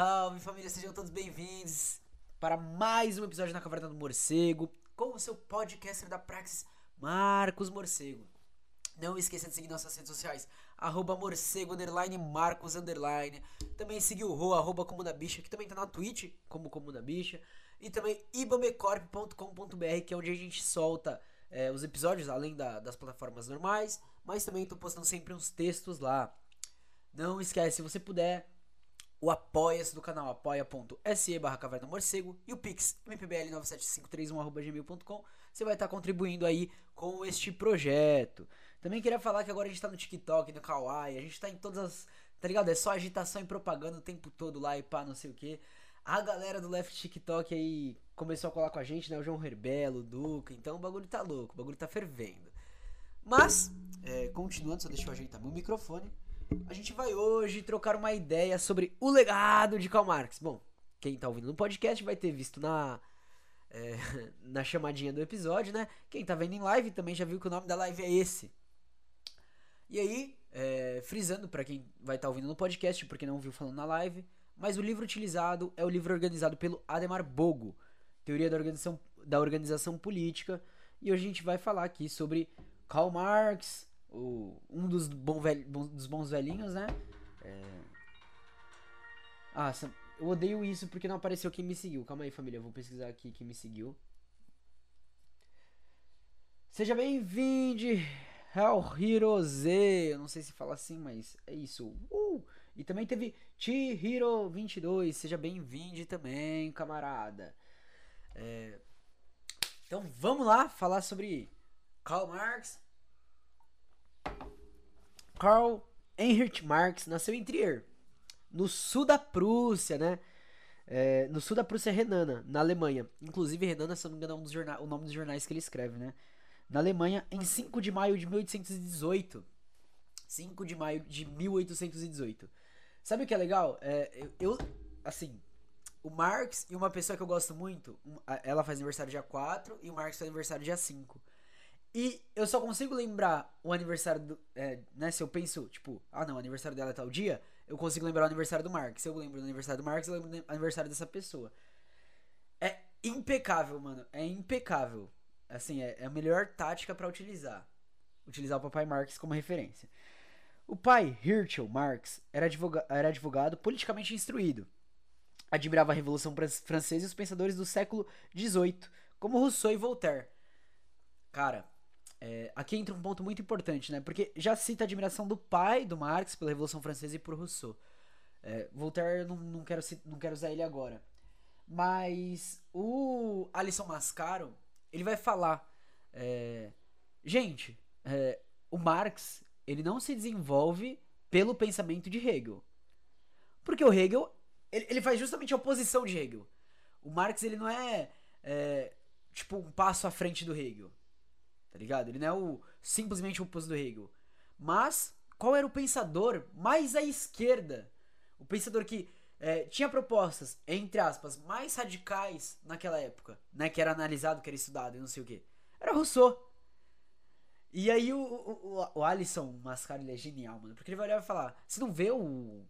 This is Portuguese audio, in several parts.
Salve, família, sejam todos bem-vindos para mais um episódio na Caverna do Morcego com o seu podcaster da Praxis, Marcos Morcego. Não esqueça de seguir nossas redes sociais, arroba morcego, underline, marcos, underline. Também seguir o Rô, arroba Comuna Bicha, que também tá na Twitch, como Comuna Bicha. E também ibamecorp.com.br, que é onde a gente solta é, os episódios, além da, das plataformas normais. Mas também tô postando sempre uns textos lá. Não esquece, se você puder, o apoia-se do canal apoia.se barra caverna morcego e o pix mpbl97531.gmail.com você vai estar contribuindo aí com este projeto. Também queria falar que agora a gente tá no TikTok, no Kawaii, a gente tá em todas as... Tá ligado? É só agitação e propaganda o tempo todo lá e pá, não sei o que. A galera do Left TikTok aí começou a colar com a gente, né? O João Herbelo, o Duca. Então o bagulho tá louco, o bagulho tá fervendo. Mas, é, continuando, só deixa eu ajeitar meu microfone. A gente vai hoje trocar uma ideia sobre o legado de Karl Marx. Bom, quem tá ouvindo no podcast vai ter visto na, é, na chamadinha do episódio, né? Quem tá vendo em live também já viu que o nome da live é esse. E aí, é, frisando para quem vai estar tá ouvindo no podcast, porque não viu falando na live, mas o livro utilizado é o livro organizado pelo Ademar Bogo, Teoria da Organização, da Organização Política, e hoje a gente vai falar aqui sobre Karl Marx, o, um dos, bom velho, dos bons velhinhos, né? É... Ah, eu odeio isso porque não apareceu quem me seguiu. Calma aí, família, eu vou pesquisar aqui quem me seguiu. Seja bem-vindo, Hell Hero Z. Eu não sei se fala assim, mas é isso. Uh! E também teve T-Hero 22. Seja bem-vindo também, camarada. É... Então vamos lá falar sobre Karl Marx Karl Heinrich Marx nasceu em Trier, no sul da Prússia, né? É, no sul da Prússia Renana, na Alemanha. Inclusive, Renana, se não me engano, é um dos o nome dos jornais que ele escreve, né? Na Alemanha, em 5 de maio de 1818. 5 de maio de 1818. Sabe o que é legal? É, eu, eu, assim, o Marx e uma pessoa que eu gosto muito, ela faz aniversário dia 4 e o Marx faz aniversário dia 5. E eu só consigo lembrar o aniversário do. É, né? Se eu penso, tipo, ah não, o aniversário dela é tal dia, eu consigo lembrar o aniversário do Marx. Se eu lembro do aniversário do Marx, eu lembro do aniversário dessa pessoa. É impecável, mano. É impecável. Assim, é, é a melhor tática para utilizar. Utilizar o papai Marx como referência. O pai, Hirschel Marx, era, advoga era advogado politicamente instruído. Admirava a Revolução Francesa e os pensadores do século XVIII, como Rousseau e Voltaire. Cara, é, aqui entra um ponto muito importante, né? Porque já cita a admiração do pai do Marx pela Revolução Francesa e por Rousseau. É, Voltaire, não, não, quero, não quero usar ele agora. Mas o Alisson Mascaro, ele vai falar. É, gente, é, o Marx, ele não se desenvolve pelo pensamento de Hegel. Porque o Hegel, ele, ele faz justamente a oposição de Hegel. O Marx, ele não é, é tipo um passo à frente do Hegel. Tá ligado? Ele não é o simplesmente o oposto do Hegel. Mas qual era o pensador mais à esquerda? O pensador que é, tinha propostas, entre aspas, mais radicais naquela época, né? Que era analisado, que era estudado e não sei o que. Era Rousseau. E aí o, o, o Alisson Mascaro, ele é genial, mano. Porque ele vai olhar e falar, você não vê o,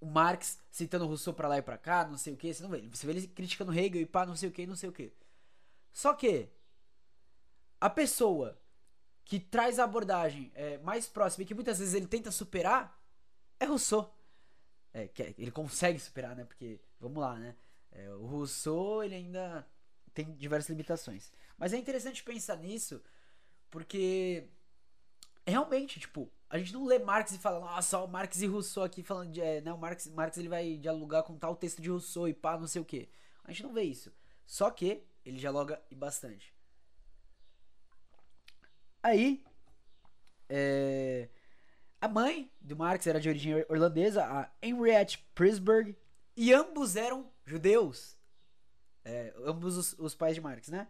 o Marx citando Rousseau pra lá e pra cá, não sei o que, você não vê. Você vê ele criticando Hegel e pá, não sei o que, não sei o que. Só que a pessoa que traz a abordagem é, mais próxima e que muitas vezes ele tenta superar é Rousseau. É, que é, ele consegue superar, né? Porque, vamos lá, né? É, o Rousseau, ele ainda tem diversas limitações. Mas é interessante pensar nisso, porque realmente, tipo, a gente não lê Marx e fala, nossa, o Marx e Rousseau aqui falando de. É, né, o Marx, Marx ele vai dialogar com tal texto de Rousseau e pá, não sei o que. A gente não vê isso. Só que ele dialoga bastante. Aí, é, a mãe do Marx era de origem irlandesa, a Henriette Prisberg, e ambos eram judeus. É, ambos os, os, pais de Marx, né?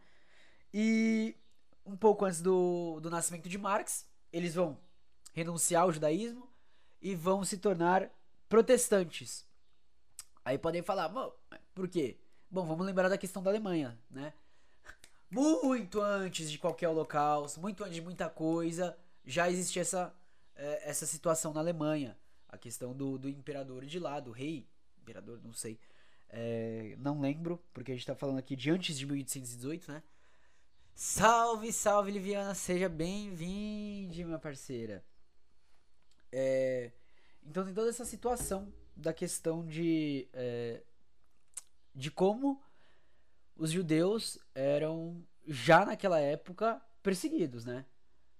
E um pouco antes do, do nascimento de Marx, eles vão renunciar ao judaísmo e vão se tornar protestantes. Aí podem falar, por quê? Bom, vamos lembrar da questão da Alemanha, né? Muito antes de qualquer holocausto, muito antes de muita coisa, já existia essa, é, essa situação na Alemanha. A questão do, do imperador de lá, do rei. Imperador, não sei. É, não lembro, porque a gente tá falando aqui de antes de 1818, né? Salve, salve, Liviana, seja bem-vinda, minha parceira. É, então tem toda essa situação da questão de, é, de como os judeus eram já naquela época perseguidos, né?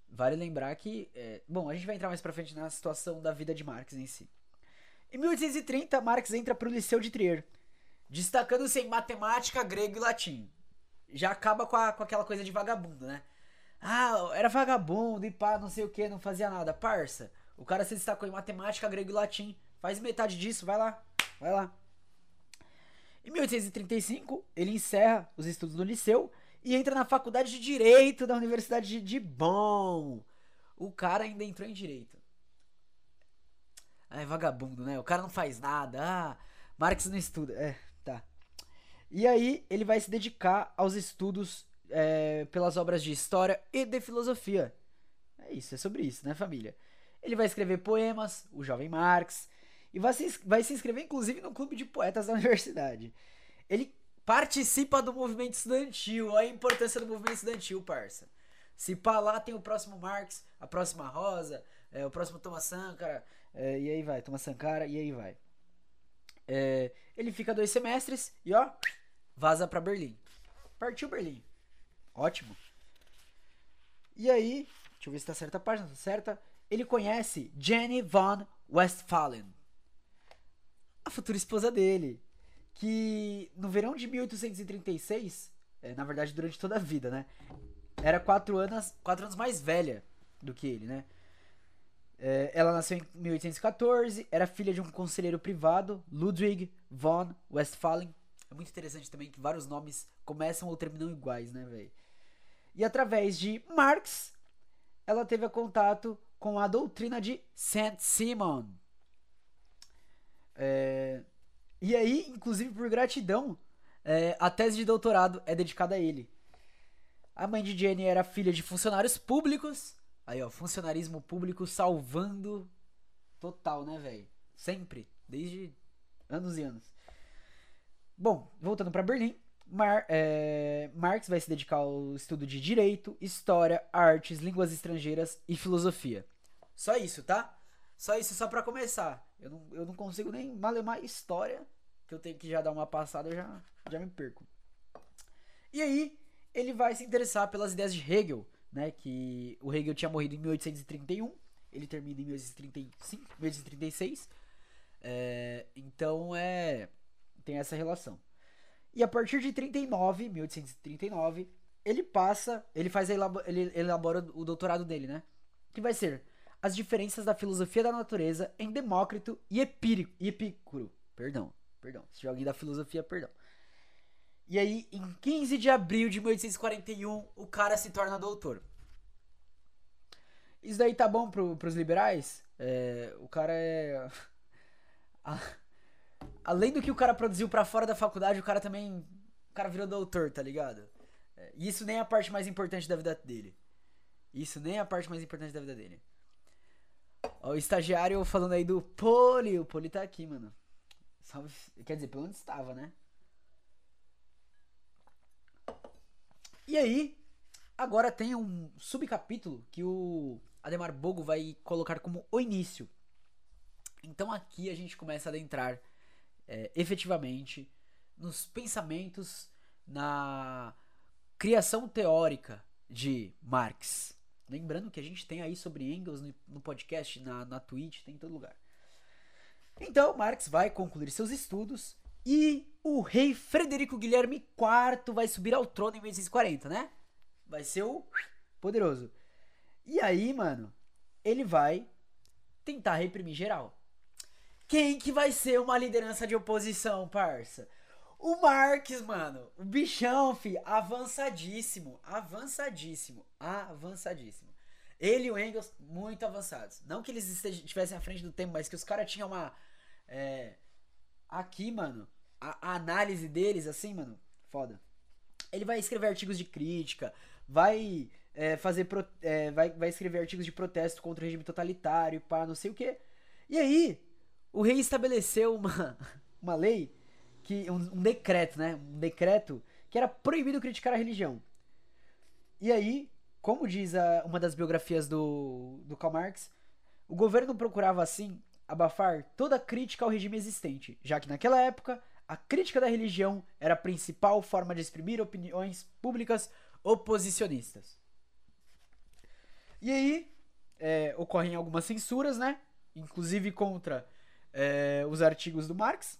Vale lembrar que, é, bom, a gente vai entrar mais pra frente na situação da vida de Marx em si. Em 1830, Marx entra para o Liceu de Trier, destacando-se em matemática, grego e latim já acaba com, a, com aquela coisa de vagabundo, né? Ah, era vagabundo e pá, não sei o que, não fazia nada. Parça, o cara se destacou em matemática, grego e latim. Faz metade disso, vai lá, vai lá. Em 1835, ele encerra os estudos no liceu e entra na faculdade de Direito da Universidade de Bonn. O cara ainda entrou em Direito. É vagabundo, né? O cara não faz nada. Ah, Marx não estuda. É, e aí ele vai se dedicar aos estudos é, pelas obras de história e de filosofia. É isso, é sobre isso, né, família? Ele vai escrever poemas, o jovem Marx, e vai se, vai se inscrever inclusive no clube de poetas da universidade. Ele participa do movimento estudantil, olha a importância do movimento estudantil, parça. Se pá lá tem o próximo Marx, a próxima Rosa, é, o próximo Thomas Sankara, é, e aí vai, Thomas Sankara, e aí vai. É, ele fica dois semestres e ó, vaza para Berlim. Partiu Berlim. Ótimo. E aí, deixa eu ver se tá certa a página, tá certa. Ele conhece Jenny von Westphalen, a futura esposa dele, que no verão de 1836, é, na verdade durante toda a vida, né, era quatro anos, quatro anos mais velha do que ele, né. É, ela nasceu em 1814, era filha de um conselheiro privado, Ludwig von Westphalen. É muito interessante também que vários nomes começam ou terminam iguais, né, velho? E através de Marx, ela teve contato com a doutrina de Saint-Simon. É, e aí, inclusive por gratidão, é, a tese de doutorado é dedicada a ele. A mãe de Jenny era filha de funcionários públicos Aí, ó, funcionarismo público salvando total, né, velho? Sempre, desde anos e anos. Bom, voltando para Berlim, Mar, é, Marx vai se dedicar ao estudo de direito, história, artes, línguas estrangeiras e filosofia. Só isso, tá? Só isso, só para começar. Eu não, eu não consigo nem malemar história, que eu tenho que já dar uma passada, eu já, já me perco. E aí, ele vai se interessar pelas ideias de Hegel, né? Que o Hegel tinha morrido em 1831, ele termina em 1835, 1836. É, então é tem essa relação. E a partir de 39, 1839, ele passa, ele faz ele elabora o doutorado dele, né? Que vai ser as diferenças da filosofia da natureza em Demócrito e Epicuro. Perdão, perdão. Se alguém da filosofia, perdão. E aí, em 15 de abril de 1841, o cara se torna doutor. Isso daí tá bom pro, pros liberais? É, o cara é. Além do que o cara produziu para fora da faculdade, o cara também. O cara virou doutor, tá ligado? É, e isso nem é a parte mais importante da vida dele. Isso nem é a parte mais importante da vida dele. Ó, o estagiário falando aí do Poli. O Poli tá aqui, mano. Salve. Quer dizer, pelo onde estava, né? E aí, agora tem um subcapítulo que o Ademar Bogo vai colocar como o início. Então aqui a gente começa a adentrar é, efetivamente nos pensamentos, na criação teórica de Marx. Lembrando que a gente tem aí sobre Engels no, podcast, na, na Twitch, tem em todo lugar. Então, Marx vai concluir seus estudos e o rei Frederico Guilherme IV vai subir ao trono em 1840, né? Vai ser o poderoso. E aí, mano, ele vai tentar reprimir geral. Quem que vai ser uma liderança de oposição, parça? O Marx, mano. O bichão, fi. Avançadíssimo. Avançadíssimo. Avançadíssimo. Ele e o Engels, muito avançados. Não que eles estivessem à frente do tempo, mas que os caras tinham uma. É, aqui, mano a, a análise deles, assim, mano, foda. Ele vai escrever artigos de crítica, vai é, fazer pro, é, vai, vai escrever artigos de protesto contra o regime totalitário, pá, não sei o que. E aí, o rei estabeleceu uma, uma lei, que um, um decreto, né? Um decreto que era proibido criticar a religião. E aí, como diz a, uma das biografias do, do Karl Marx, o governo procurava assim abafar toda crítica ao regime existente, já que naquela época a crítica da religião era a principal forma de exprimir opiniões públicas oposicionistas. E aí é, ocorrem algumas censuras, né? Inclusive contra é, os artigos do Marx.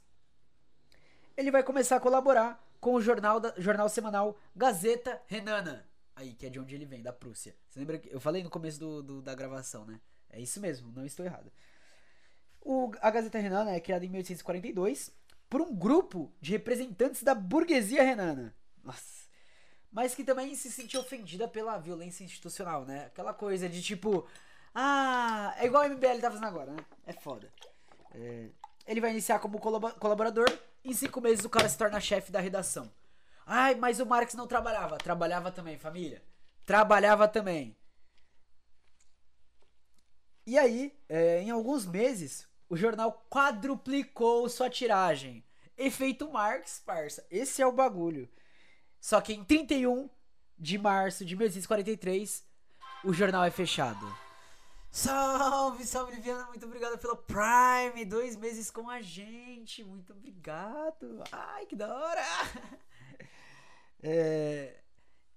Ele vai começar a colaborar com o jornal, da, jornal semanal Gazeta Renana. Aí, que é de onde ele vem, da Prússia. Você lembra que eu falei no começo do, do da gravação, né? É isso mesmo, não estou errado. O, a Gazeta Renana é criada em 1842 por um grupo de representantes da burguesia renana. Nossa. Mas que também se sentia ofendida pela violência institucional, né? Aquela coisa de tipo. Ah, é igual a MBL tá fazendo agora, né? É foda. É, ele vai iniciar como colaborador. Em cinco meses o cara se torna chefe da redação. Ai, mas o Marx não trabalhava. Trabalhava também, família. Trabalhava também. E aí, é, em alguns meses, o jornal quadruplicou sua tiragem. Efeito Marx, parça. Esse é o bagulho. Só que em 31 de março de 1843, o jornal é fechado. Salve, salve, Liviana. Muito obrigado pelo Prime. Dois meses com a gente. Muito obrigado. Ai, que da hora. É,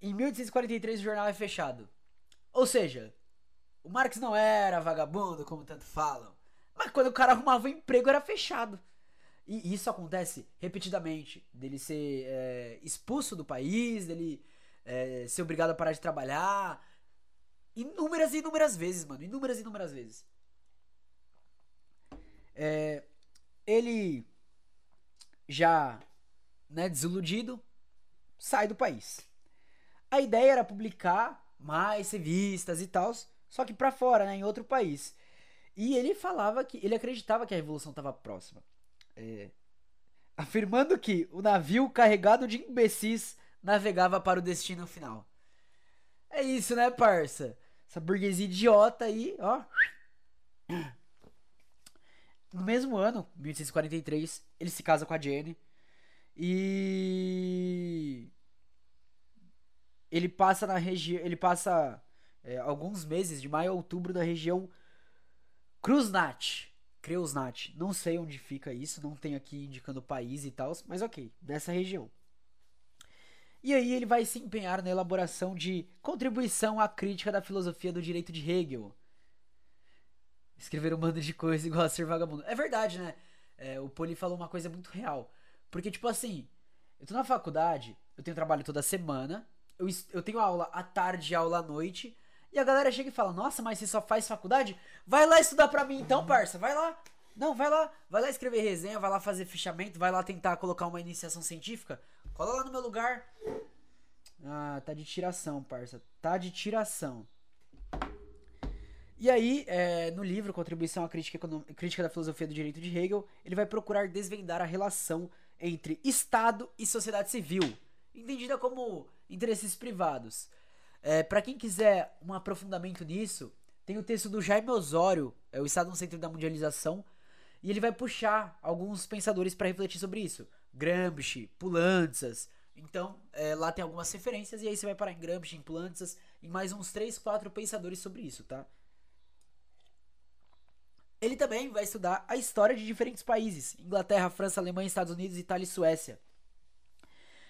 em 1843, o jornal é fechado. Ou seja, o Marx não era vagabundo, como tanto falam. Mas quando o cara arrumava um emprego, era fechado. E isso acontece repetidamente. Dele ser é, expulso do país, dele é, ser obrigado a parar de trabalhar. Inúmeras e inúmeras vezes, mano. Inúmeras e inúmeras vezes. É, ele já, né, desiludido, sai do país. A ideia era publicar mais revistas e tal, só que para fora, né, em outro país. E ele falava que ele acreditava que a revolução estava próxima. É, afirmando que o navio carregado de imbecis navegava para o destino final. É isso, né, parça? Essa burguesia idiota aí, ó. No mesmo ano, 1843, ele se casa com a Jenny. E ele passa na região, ele passa é, alguns meses, de maio a outubro, na região Krusnat. Kreusnat. Não sei onde fica isso, não tem aqui indicando o país e tal, mas ok, nessa região. E aí ele vai se empenhar na elaboração de contribuição à crítica da filosofia do direito de Hegel. Escrever um bando de coisa igual a ser vagabundo. É verdade, né? É, o Poli falou uma coisa muito real. Porque, tipo assim, eu tô na faculdade, eu tenho trabalho toda semana, eu, eu tenho aula à tarde e aula à noite. E a galera chega e fala: Nossa, mas você só faz faculdade? Vai lá estudar pra mim então, parça. Vai lá. Não, vai lá. Vai lá escrever resenha, vai lá fazer fichamento, vai lá tentar colocar uma iniciação científica. Cola lá no meu lugar. Ah, tá de tiração, parça. Tá de tiração. E aí, é, no livro Contribuição à Crítica, Crítica da Filosofia do Direito de Hegel, ele vai procurar desvendar a relação entre Estado e sociedade civil, entendida como interesses privados. É, para quem quiser um aprofundamento nisso, tem o texto do Jaime Osório, é o Estado no Centro da Mundialização, e ele vai puxar alguns pensadores para refletir sobre isso. Gramsci, Pulantzas. Então, é, lá tem algumas referências, e aí você vai parar em Gramsci, em Pulantzas, e mais uns 3, 4 pensadores sobre isso, tá? Ele também vai estudar a história de diferentes países: Inglaterra, França, Alemanha, Estados Unidos, Itália e Suécia.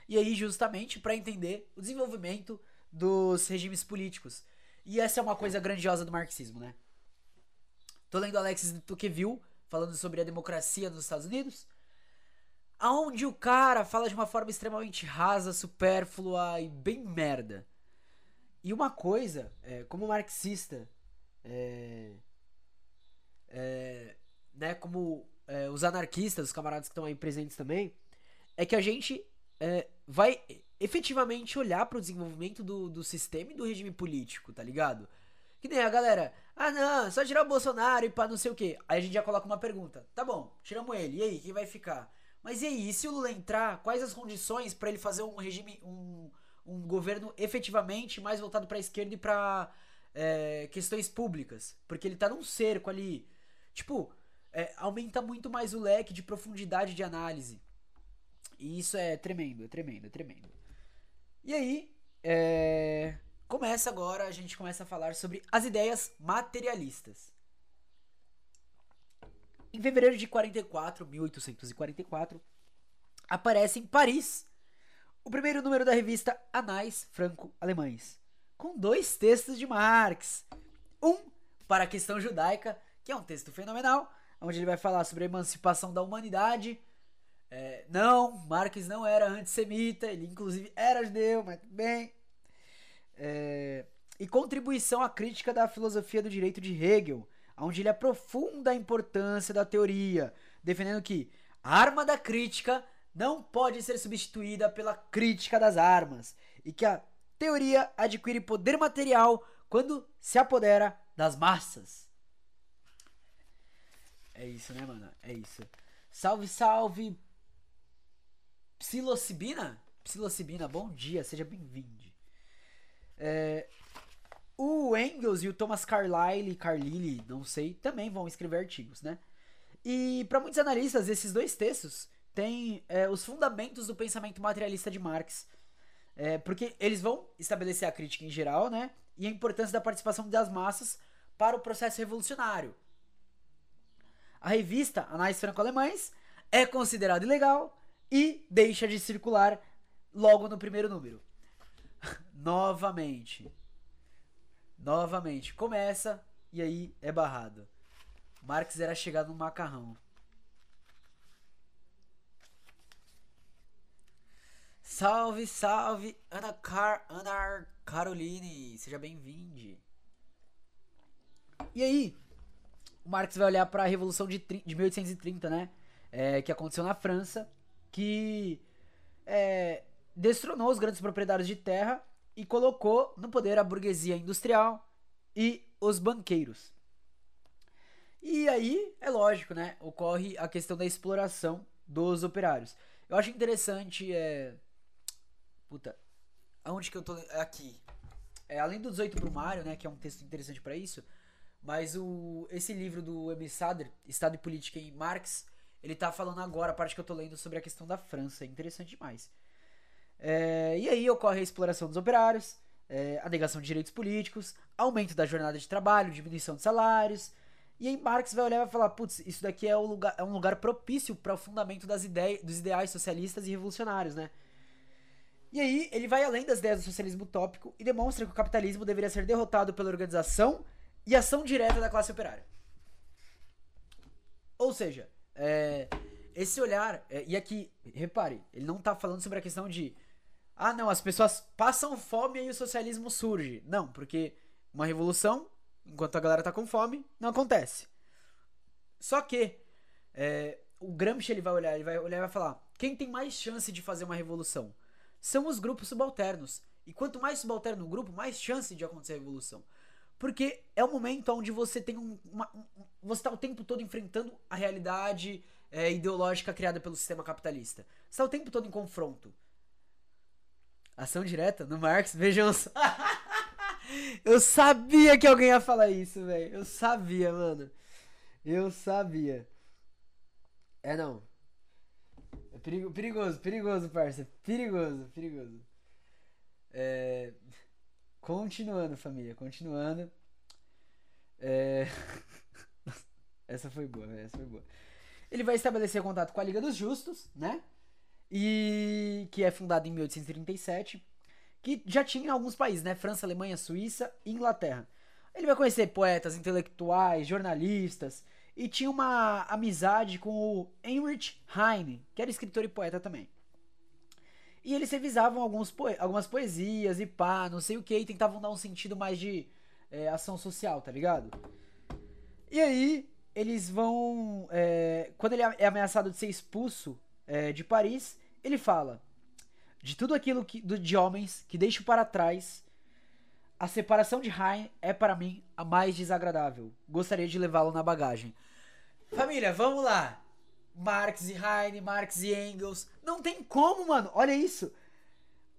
E aí, justamente, para entender o desenvolvimento dos regimes políticos. E essa é uma coisa grandiosa do marxismo, né? Tô lendo Alexis de Tocqueville falando sobre a democracia nos Estados Unidos, aonde o cara fala de uma forma extremamente rasa, supérflua e bem merda. E uma coisa, é, como marxista, é, é, né, como é, os anarquistas, os camaradas que estão aí presentes também, é que a gente é, vai efetivamente olhar para o desenvolvimento do, do sistema e do regime político, tá ligado? Que nem a galera, ah não, só tirar o Bolsonaro e pá, não sei o que. Aí a gente já coloca uma pergunta, tá bom, tiramos ele, e aí, quem vai ficar? Mas e aí, e se o Lula entrar, quais as condições para ele fazer um regime, um, um governo efetivamente mais voltado para a esquerda e para é, questões públicas? Porque ele tá num cerco ali. Tipo, é, aumenta muito mais o leque de profundidade de análise. E isso é tremendo, é tremendo, é tremendo. E aí, é... começa agora, a gente começa a falar sobre as ideias materialistas. Em fevereiro de 44, 1844, aparece em Paris o primeiro número da revista Anais Franco-Alemães, com dois textos de Marx. Um para a questão judaica, que é um texto fenomenal, onde ele vai falar sobre a emancipação da humanidade. É, não, Marx não era antissemita, ele inclusive era judeu, mas bem. É, e contribuição à crítica da filosofia do direito de Hegel, onde ele aprofunda a importância da teoria, defendendo que a arma da crítica não pode ser substituída pela crítica das armas e que a teoria adquire poder material quando se apodera das massas. É isso, né, mano? É isso. Salve, salve. Psilocibina? Psilocibina, bom dia, seja bem-vindo. É, o Engels e o Thomas Carlyle, Carlyle, não sei, também vão escrever artigos, né? E para muitos analistas, esses dois textos têm é, os fundamentos do pensamento materialista de Marx. É, porque eles vão estabelecer a crítica em geral, né? E a importância da participação das massas para o processo revolucionário. A revista Anais Franco-Alemães é considerada ilegal e deixa de circular logo no primeiro número. Novamente. Novamente, começa e aí é barrado. Marx era chegado no macarrão. Salve, salve, Ana, Car Ana Caroline, seja bem-vinde. E aí, o Marx vai olhar para a Revolução de, de 1830, né? É, que aconteceu na França, que é, destronou os grandes proprietários de terra e colocou no poder a burguesia industrial e os banqueiros. E aí, é lógico, né? Ocorre a questão da exploração dos operários. Eu acho interessante, é. Puta. Aonde que eu tô. Aqui. É, além do 18 Brumário, né? Que é um texto interessante para isso. Mas o, esse livro do M. Sader, Estado e Política em Marx, ele tá falando agora, a parte que eu tô lendo sobre a questão da França. É interessante demais. É, e aí ocorre a exploração dos operários, é, a negação de direitos políticos, aumento da jornada de trabalho, diminuição de salários. E aí Marx vai olhar e vai falar, putz, isso daqui é, um lugar, é um lugar propício para o fundamento das ideias, dos ideais socialistas e revolucionários, né? E aí ele vai além das ideias do socialismo utópico e demonstra que o capitalismo deveria ser derrotado pela organização e ação direta da classe operária. Ou seja, é, esse olhar, é, e aqui, repare, ele não está falando sobre a questão de ah, não, as pessoas passam fome e o socialismo surge. Não, porque uma revolução, enquanto a galera tá com fome, não acontece. Só que é, o Gramsci ele vai olhar, ele vai olhar e vai falar: quem tem mais chance de fazer uma revolução são os grupos subalternos. E quanto mais subalterno o grupo, mais chance de acontecer a revolução. Porque é o momento onde você tem um, uma, um, você está o tempo todo enfrentando a realidade é, ideológica criada pelo sistema capitalista. Está o tempo todo em confronto. Ação direta no Marx, vejam só. Eu sabia que alguém ia falar isso, velho. Eu sabia, mano. Eu sabia. É não. É perigo, perigoso, perigoso, parça. Perigoso, perigoso. É... Continuando, família, continuando. É... essa foi boa, essa foi boa. Ele vai estabelecer contato com a Liga dos Justos, né? E que é fundado em 1837, que já tinha em alguns países, né? França, Alemanha, Suíça e Inglaterra. Ele vai conhecer poetas, intelectuais, jornalistas e tinha uma amizade com o Heinrich Heine, que era escritor e poeta também. E eles revisavam alguns poe algumas poesias e pá, não sei o que, e tentavam dar um sentido mais de é, ação social, tá ligado? E aí, eles vão. É, quando ele é ameaçado de ser expulso é, de Paris, ele fala de tudo aquilo que, de homens que deixo para trás. A separação de Hein é para mim a mais desagradável. Gostaria de levá-lo na bagagem. Família, vamos lá. Marx e Heine, Marx e Engels. Não tem como, mano. Olha isso.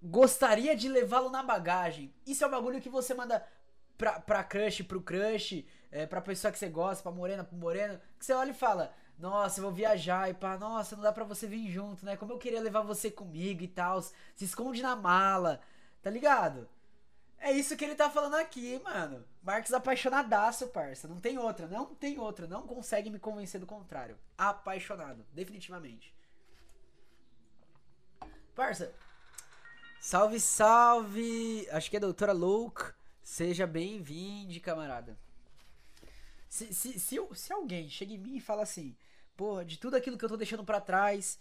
Gostaria de levá-lo na bagagem. Isso é um bagulho que você manda pra, pra crush, pro crush, é, pra pessoa que você gosta, pra morena, pro moreno. Que você olha e fala: Nossa, eu vou viajar e pá, nossa, não dá pra você vir junto, né? Como eu queria levar você comigo e tal. Se esconde na mala, tá ligado? É isso que ele tá falando aqui, mano. Marx apaixonadaço, parça. Não tem outra, não tem outra. Não consegue me convencer do contrário. Apaixonado, definitivamente. Parça. Salve, salve. Acho que é doutora Louca. Seja bem-vindo, camarada. Se, se, se, se alguém chega em mim e fala assim, pô, de tudo aquilo que eu tô deixando para trás,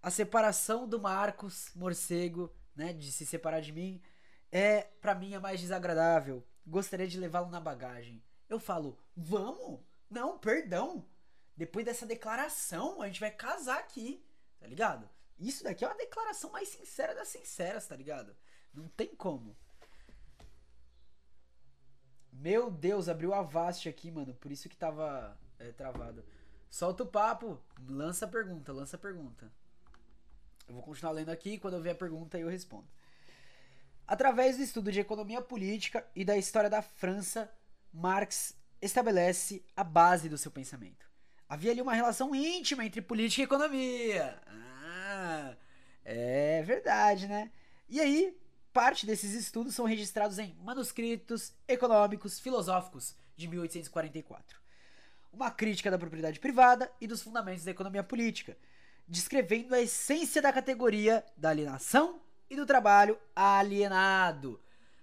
a separação do Marcos Morcego, né, de se separar de mim, é para mim a mais desagradável. Gostaria de levá-lo na bagagem. Eu falo, vamos? Não, perdão. Depois dessa declaração, a gente vai casar aqui, tá ligado? Isso daqui é uma declaração mais sincera das sinceras, tá ligado? Não tem como. Meu Deus, abriu a Vast aqui, mano. Por isso que tava é, travado. Solta o papo. Lança a pergunta, lança a pergunta. Eu vou continuar lendo aqui. Quando eu ver a pergunta, eu respondo. Através do estudo de economia política e da história da França, Marx estabelece a base do seu pensamento. Havia ali uma relação íntima entre política e economia. Ah, é verdade, né? E aí, Parte desses estudos são registrados em manuscritos econômicos filosóficos de 1844. Uma crítica da propriedade privada e dos fundamentos da economia política, descrevendo a essência da categoria da alienação e do trabalho alienado.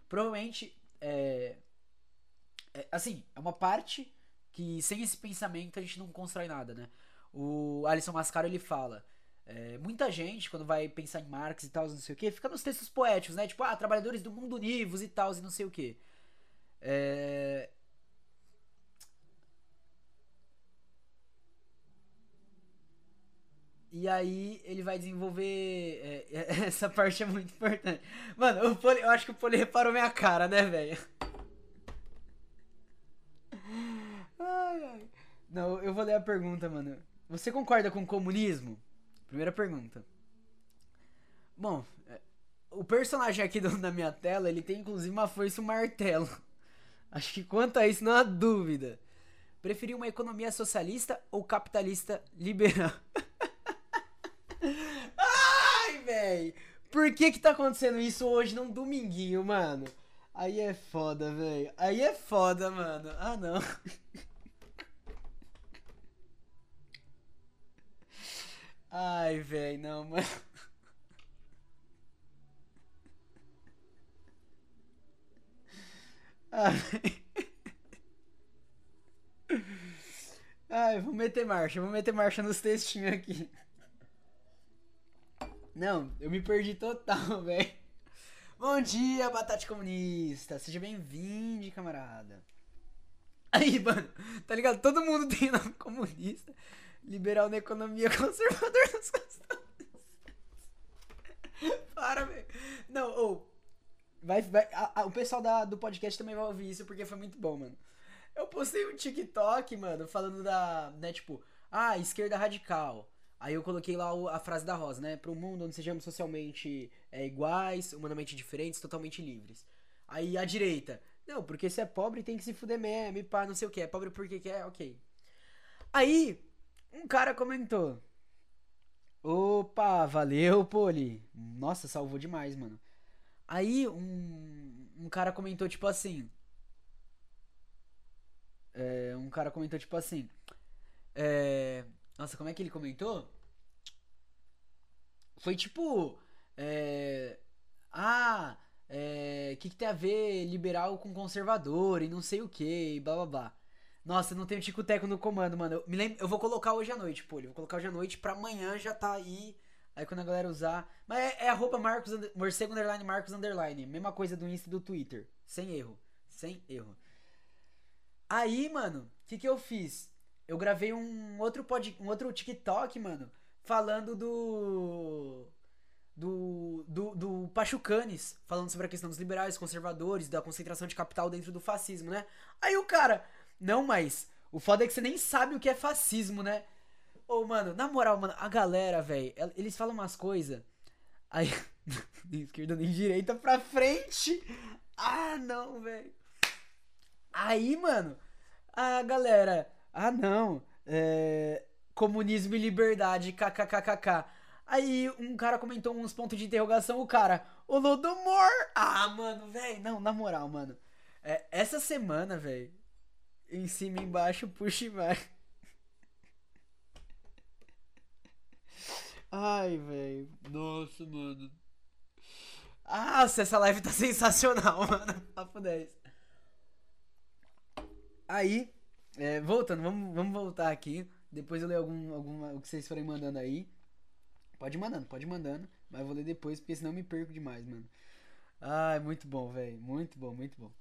Provavelmente, é, é, assim, é uma parte que sem esse pensamento a gente não constrói nada, né? O Alisson Mascaro ele fala é, muita gente, quando vai pensar em Marx e tal, não sei o que, fica nos textos poéticos, né? Tipo, ah, trabalhadores do mundo univos e tal, e não sei o que. É... E aí ele vai desenvolver. É, essa parte é muito importante. Mano, o Poli, eu acho que o Poli reparou minha cara, né, velho? Ai, ai. Não, eu vou ler a pergunta, mano. Você concorda com o comunismo? Primeira pergunta. Bom, é, o personagem aqui do, na minha tela, ele tem inclusive uma foice e um martelo. Acho que quanto a isso não há dúvida. Preferir uma economia socialista ou capitalista liberal? Véi! Por que que tá acontecendo isso hoje num dominguinho, mano? Aí é foda, velho. Aí é foda, mano. Ah, não. Ai, velho, não, mano. Ai. Ai, vou meter marcha, vou meter marcha nos textinhos aqui. Não, eu me perdi total, velho. Bom dia, Batata Comunista. Seja bem-vindo, camarada. Aí, mano, tá ligado? Todo mundo tem nome comunista liberal na economia, conservador nas costumes. Para, velho. Não, ou. Oh, vai, vai, o pessoal da, do podcast também vai ouvir isso porque foi muito bom, mano. Eu postei um TikTok, mano, falando da. né, tipo, ah, esquerda radical. Aí eu coloquei lá a frase da Rosa, né? Para um mundo onde sejamos socialmente é, iguais, humanamente diferentes, totalmente livres. Aí a direita, não, porque se é pobre tem que se fuder mesmo, pá, não sei o que. É pobre porque quer, ok. Aí um cara comentou. Opa, valeu, Poli. Nossa, salvou demais, mano. Aí um, um cara comentou tipo assim. É, um cara comentou tipo assim. É, nossa, como é que ele comentou? Foi tipo. É, ah, o é, que, que tem a ver liberal com conservador e não sei o que, e blá blá blá. Nossa, não tenho tico-teco no comando, mano. Eu, me lembro, eu vou colocar hoje à noite, pô. Eu vou colocar hoje à noite pra amanhã já tá aí. Aí quando a galera usar. Mas é, é arroba Marcos, morcego underline Marcos underline. Mesma coisa do Insta e do Twitter. Sem erro. Sem erro. Aí, mano, o que, que eu fiz? Eu gravei um outro, pod, um outro TikTok, mano, falando do. Do, do, do Pachucanes, falando sobre a questão dos liberais, conservadores, da concentração de capital dentro do fascismo, né? Aí o cara, não, mas o foda é que você nem sabe o que é fascismo, né? Ô, mano, na moral, mano, a galera, velho, eles falam umas coisas. Aí. nem esquerda nem direita pra frente. Ah, não, velho. Aí, mano, a galera. Ah, não. É, comunismo e liberdade, kkkk. Aí um cara comentou uns pontos de interrogação, o cara, o Lodomor! Ah, mano, velho, não, na moral, mano. É, essa semana, velho, em cima e embaixo, puxa e vai. Ai, velho. Nossa, mano. Nossa, essa live tá sensacional, mano. Papo 10. Aí, é, voltando, vamos, vamos voltar aqui. Depois eu leio algum, algum, o que vocês forem mandando aí. Pode ir mandando, pode ir mandando. Mas eu vou ler depois, porque senão eu me perco demais, mano. Ai, muito bom, velho. Muito bom, muito bom.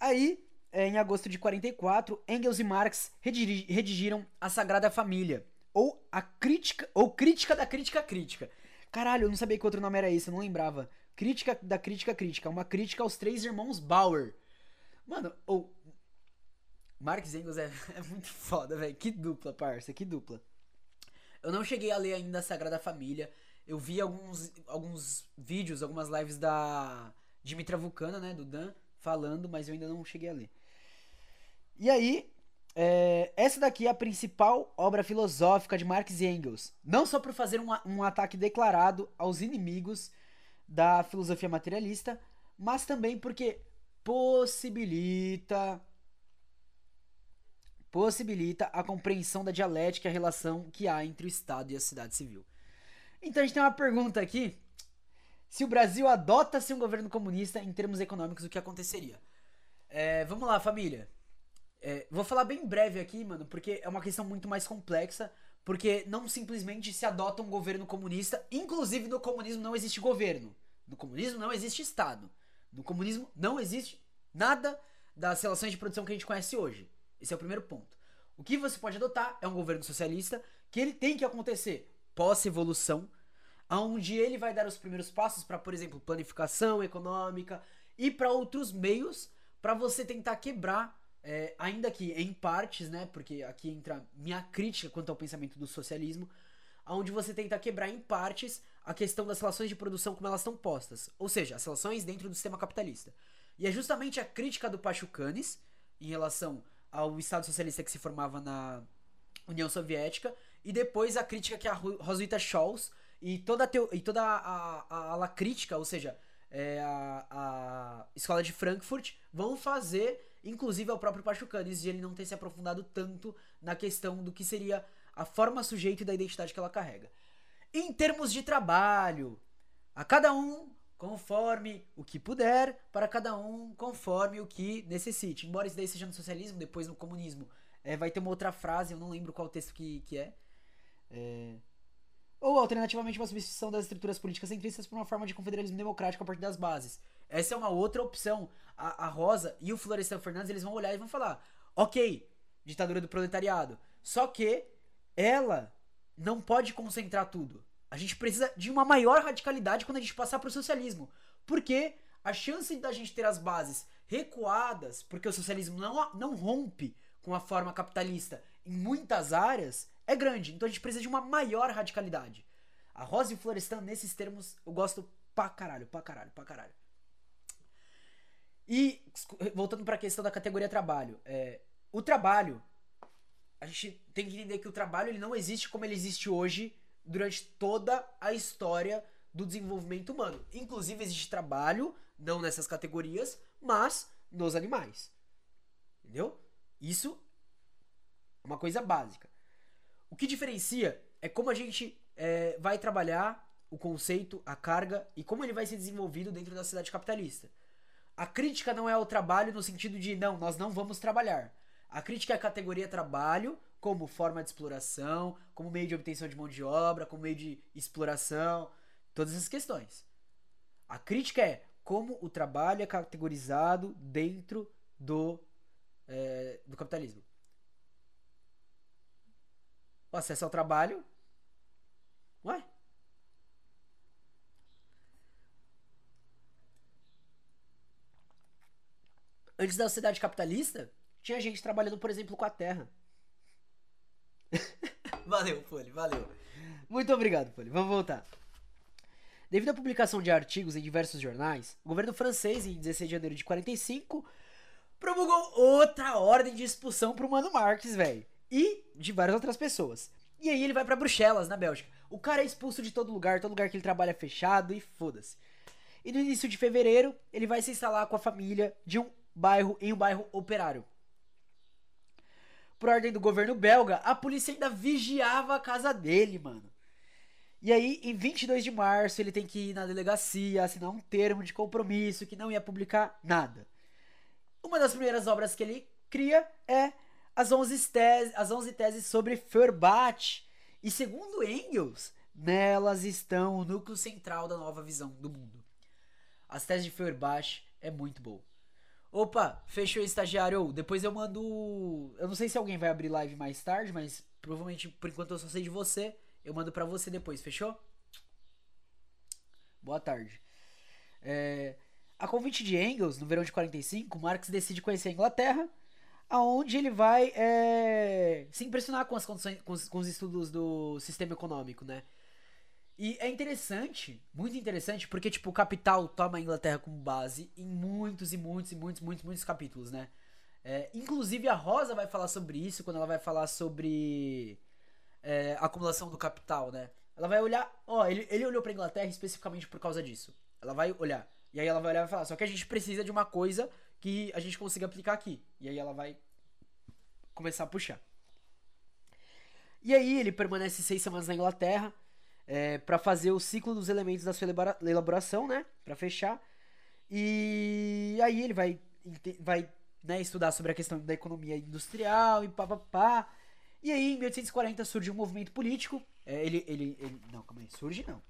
Aí, é, em agosto de 44, Engels e Marx redigiram A Sagrada Família. Ou a crítica. Ou crítica da crítica crítica. Caralho, eu não sabia que outro nome era esse, eu não lembrava. Crítica da crítica crítica. Uma crítica aos três irmãos Bauer. Mano, ou. Marx e Engels é, é muito foda, velho. Que dupla, parça, que dupla. Eu não cheguei a ler ainda a Sagrada Família. Eu vi alguns, alguns vídeos, algumas lives da Dimitra Vulcana, né, do Dan, falando, mas eu ainda não cheguei a ler. E aí, é, essa daqui é a principal obra filosófica de Marx e Engels. Não só por fazer um, um ataque declarado aos inimigos da filosofia materialista, mas também porque possibilita possibilita a compreensão da dialética e a relação que há entre o Estado e a sociedade civil. Então a gente tem uma pergunta aqui. Se o Brasil adota-se um governo comunista em termos econômicos, o que aconteceria? É, vamos lá, família. É, vou falar bem breve aqui, mano, porque é uma questão muito mais complexa. Porque não simplesmente se adota um governo comunista. Inclusive no comunismo não existe governo. No comunismo não existe Estado. No comunismo não existe nada das relações de produção que a gente conhece hoje. Esse é o primeiro ponto. O que você pode adotar é um governo socialista que ele tem que acontecer pós-evolução, onde ele vai dar os primeiros passos para, por exemplo, planificação econômica e para outros meios para você tentar quebrar, é, ainda que em partes, né? Porque aqui entra minha crítica quanto ao pensamento do socialismo, onde você tenta quebrar em partes a questão das relações de produção como elas estão postas, ou seja, as relações dentro do sistema capitalista. E é justamente a crítica do Pachucanes em relação ao Estado Socialista que se formava na União Soviética e depois a crítica que a Roswitha Scholz e toda a, teo, e toda a, a, ala crítica, ou seja, é, a, a escola de Frankfurt vão fazer, inclusive ao próprio Pachucanes, de ele não ter se aprofundado tanto na questão do que seria a forma sujeito da identidade que ela carrega. Em termos de trabalho, a cada um conforme o que puder, para cada um conforme o que necessite. Embora isso daí seja no socialismo, depois no comunismo, é, vai ter uma outra frase, eu não lembro qual texto que, que é. é. Ou, alternativamente, uma substituição das estruturas políticas centristas por uma forma de confederalismo democrático a partir das bases. Essa é uma outra opção. A, a Rosa e o Florestan Fernandes, eles vão olhar e vão falar, ok, ditadura do proletariado. Só que ela não pode concentrar tudo. A gente precisa de uma maior radicalidade quando a gente passar para o socialismo. Porque a chance da gente ter as bases recuadas, porque o socialismo não, não rompe com a forma capitalista em muitas áreas, é grande. Então a gente precisa de uma maior radicalidade. A Rosa e o Florestan, nesses termos, eu gosto pra caralho, pra caralho, pra caralho. E, voltando para a questão da categoria trabalho, é, o trabalho, a gente tem que entender que o trabalho ele não existe como ele existe hoje durante toda a história do desenvolvimento humano. Inclusive existe trabalho, não nessas categorias, mas nos animais. Entendeu? Isso é uma coisa básica. O que diferencia é como a gente é, vai trabalhar o conceito, a carga e como ele vai ser desenvolvido dentro da sociedade capitalista. A crítica não é ao trabalho no sentido de não, nós não vamos trabalhar. A crítica é a categoria trabalho como forma de exploração, como meio de obtenção de mão de obra, como meio de exploração, todas essas questões. A crítica é como o trabalho é categorizado dentro do, é, do capitalismo. O acesso ao trabalho. Ué? Antes da sociedade capitalista, tinha gente trabalhando, por exemplo, com a terra. valeu, Folha, valeu. Muito obrigado, Folha. Vamos voltar. Devido à publicação de artigos em diversos jornais, o governo francês, em 16 de janeiro de 45, promulgou outra ordem de expulsão pro Mano Marques, velho. E de várias outras pessoas. E aí ele vai para Bruxelas, na Bélgica. O cara é expulso de todo lugar, todo lugar que ele trabalha é fechado e foda-se. E no início de fevereiro, ele vai se instalar com a família de um bairro em um bairro operário. Por ordem do governo belga, a polícia ainda vigiava a casa dele, mano. E aí, em 22 de março, ele tem que ir na delegacia assinar um termo de compromisso que não ia publicar nada. Uma das primeiras obras que ele cria é as 11 teses, as 11 teses sobre Feuerbach. E segundo Engels, nelas estão o núcleo central da nova visão do mundo. As teses de Feuerbach é muito boa. Opa, fechou estagiário. Depois eu mando. Eu não sei se alguém vai abrir live mais tarde, mas provavelmente por enquanto eu só sei de você. Eu mando para você depois, fechou? Boa tarde. É, a convite de Engels, no verão de 45, Marx decide conhecer a Inglaterra, aonde ele vai é, se impressionar com as condições, com os, com os estudos do sistema econômico, né? E é interessante, muito interessante, porque, tipo, o Capital toma a Inglaterra como base em muitos e muitos e muitos, muitos, muitos capítulos, né? É, inclusive a Rosa vai falar sobre isso quando ela vai falar sobre é, acumulação do capital, né? Ela vai olhar, ó, ele, ele olhou pra Inglaterra especificamente por causa disso. Ela vai olhar. E aí ela vai olhar e vai falar, só que a gente precisa de uma coisa que a gente consiga aplicar aqui. E aí ela vai começar a puxar. E aí ele permanece seis semanas na Inglaterra é, para fazer o ciclo dos elementos da sua elaboração, né? Para fechar. E aí ele vai, vai né, estudar sobre a questão da economia industrial e papapá. Pá, pá. E aí, em 1840, surge um movimento político. É, ele, ele, ele. Não, calma aí. Surge não.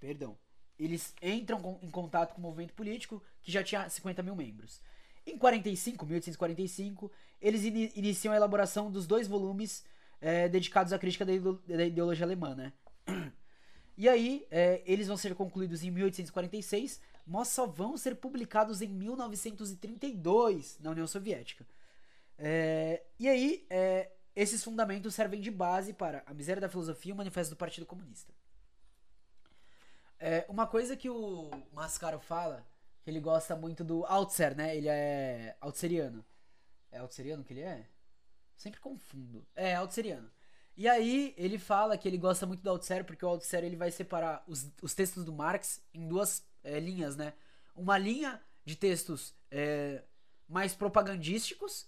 Perdão. Eles entram com, em contato com o movimento político que já tinha 50 mil membros. Em 45, 1845, eles in, iniciam a elaboração dos dois volumes é, dedicados à crítica da, ideologia alemã, né? E aí, é, eles vão ser concluídos em 1846, mas só vão ser publicados em 1932 na União Soviética. É, e aí, é, esses fundamentos servem de base para a miséria da filosofia e o manifesto do Partido Comunista. É, uma coisa que o Mascaro fala, que ele gosta muito do Altzer, né? Ele é altzeriano. É altzeriano que ele é? Sempre confundo. É, altzeriano. E aí ele fala que ele gosta muito do Altzer porque o Altzer ele vai separar os, os textos do Marx em duas é, linhas, né? Uma linha de textos é, mais propagandísticos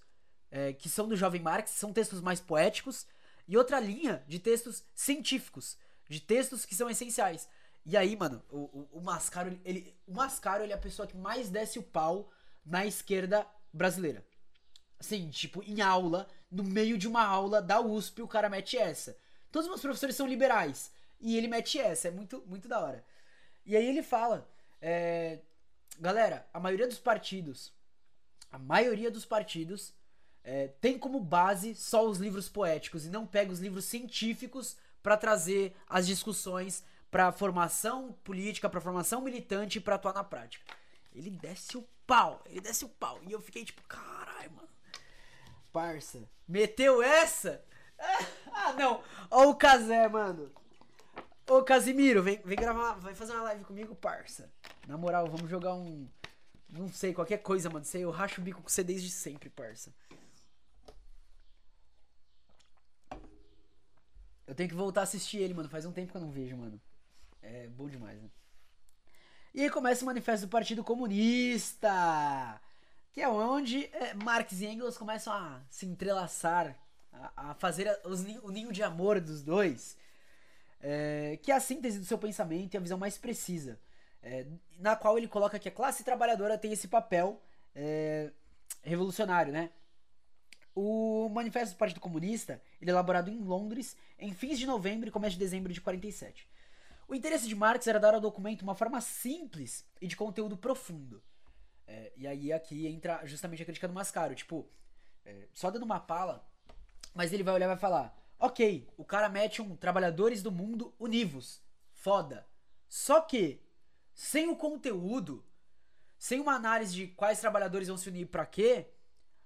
é, que são do Jovem Marx, são textos mais poéticos, e outra linha de textos científicos, de textos que são essenciais. E aí, mano, o, o, o Mascaro, ele, o Mascaro, ele é a pessoa que mais desce o pau na esquerda brasileira. Assim, tipo, em aula, no meio de uma aula da USP, o cara mete essa. Todos os meus professores são liberais. E ele mete essa, é muito, muito da hora. E aí ele fala: é, galera, a maioria dos partidos, a maioria dos partidos é, tem como base só os livros poéticos e não pega os livros científicos para trazer as discussões para formação política, para formação militante para atuar na prática. Ele desce o pau, ele desce o pau. E eu fiquei tipo, mano. Parça, meteu essa? Ah, não. Ó o Casé, mano. Ô Casimiro, vem, vem gravar, vai fazer uma live comigo, parça. Na moral, vamos jogar um. Não sei, qualquer coisa, mano. Sei, eu racho o bico com você desde sempre, parça. Eu tenho que voltar a assistir ele, mano. Faz um tempo que eu não vejo, mano. É bom demais, né? E aí começa o manifesto do Partido Comunista, que é onde é, Marx e Engels começam a se entrelaçar, a, a fazer a, os, o ninho de amor dos dois, é, que é a síntese do seu pensamento e a visão mais precisa, é, na qual ele coloca que a classe trabalhadora tem esse papel é, revolucionário, né? O Manifesto do Partido Comunista ele é elaborado em Londres em fins de novembro e começo de dezembro de 47. O interesse de Marx era dar ao documento uma forma simples e de conteúdo profundo. É, e aí aqui entra justamente a crítica do Mascaro, tipo, é, só dando uma pala, mas ele vai olhar e vai falar: ok, o cara mete um Trabalhadores do Mundo Univos, foda. Só que, sem o conteúdo, sem uma análise de quais trabalhadores vão se unir para quê,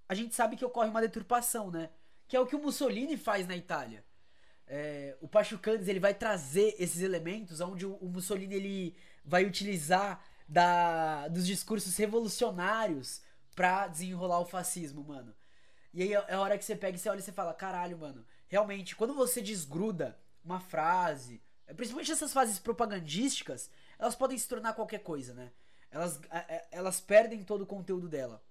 a gente sabe que ocorre uma deturpação, né? Que é o que o Mussolini faz na Itália. É, o Pachucanes ele vai trazer esses elementos onde o, o, Mussolini ele vai utilizar da, dos discursos revolucionários pra desenrolar o fascismo, mano. E aí é a hora que você pega e você olha e você fala, caralho, mano, realmente, quando você desgruda uma frase, principalmente essas fases propagandísticas, elas podem se tornar qualquer coisa, né? Elas, elas perdem todo o conteúdo dela.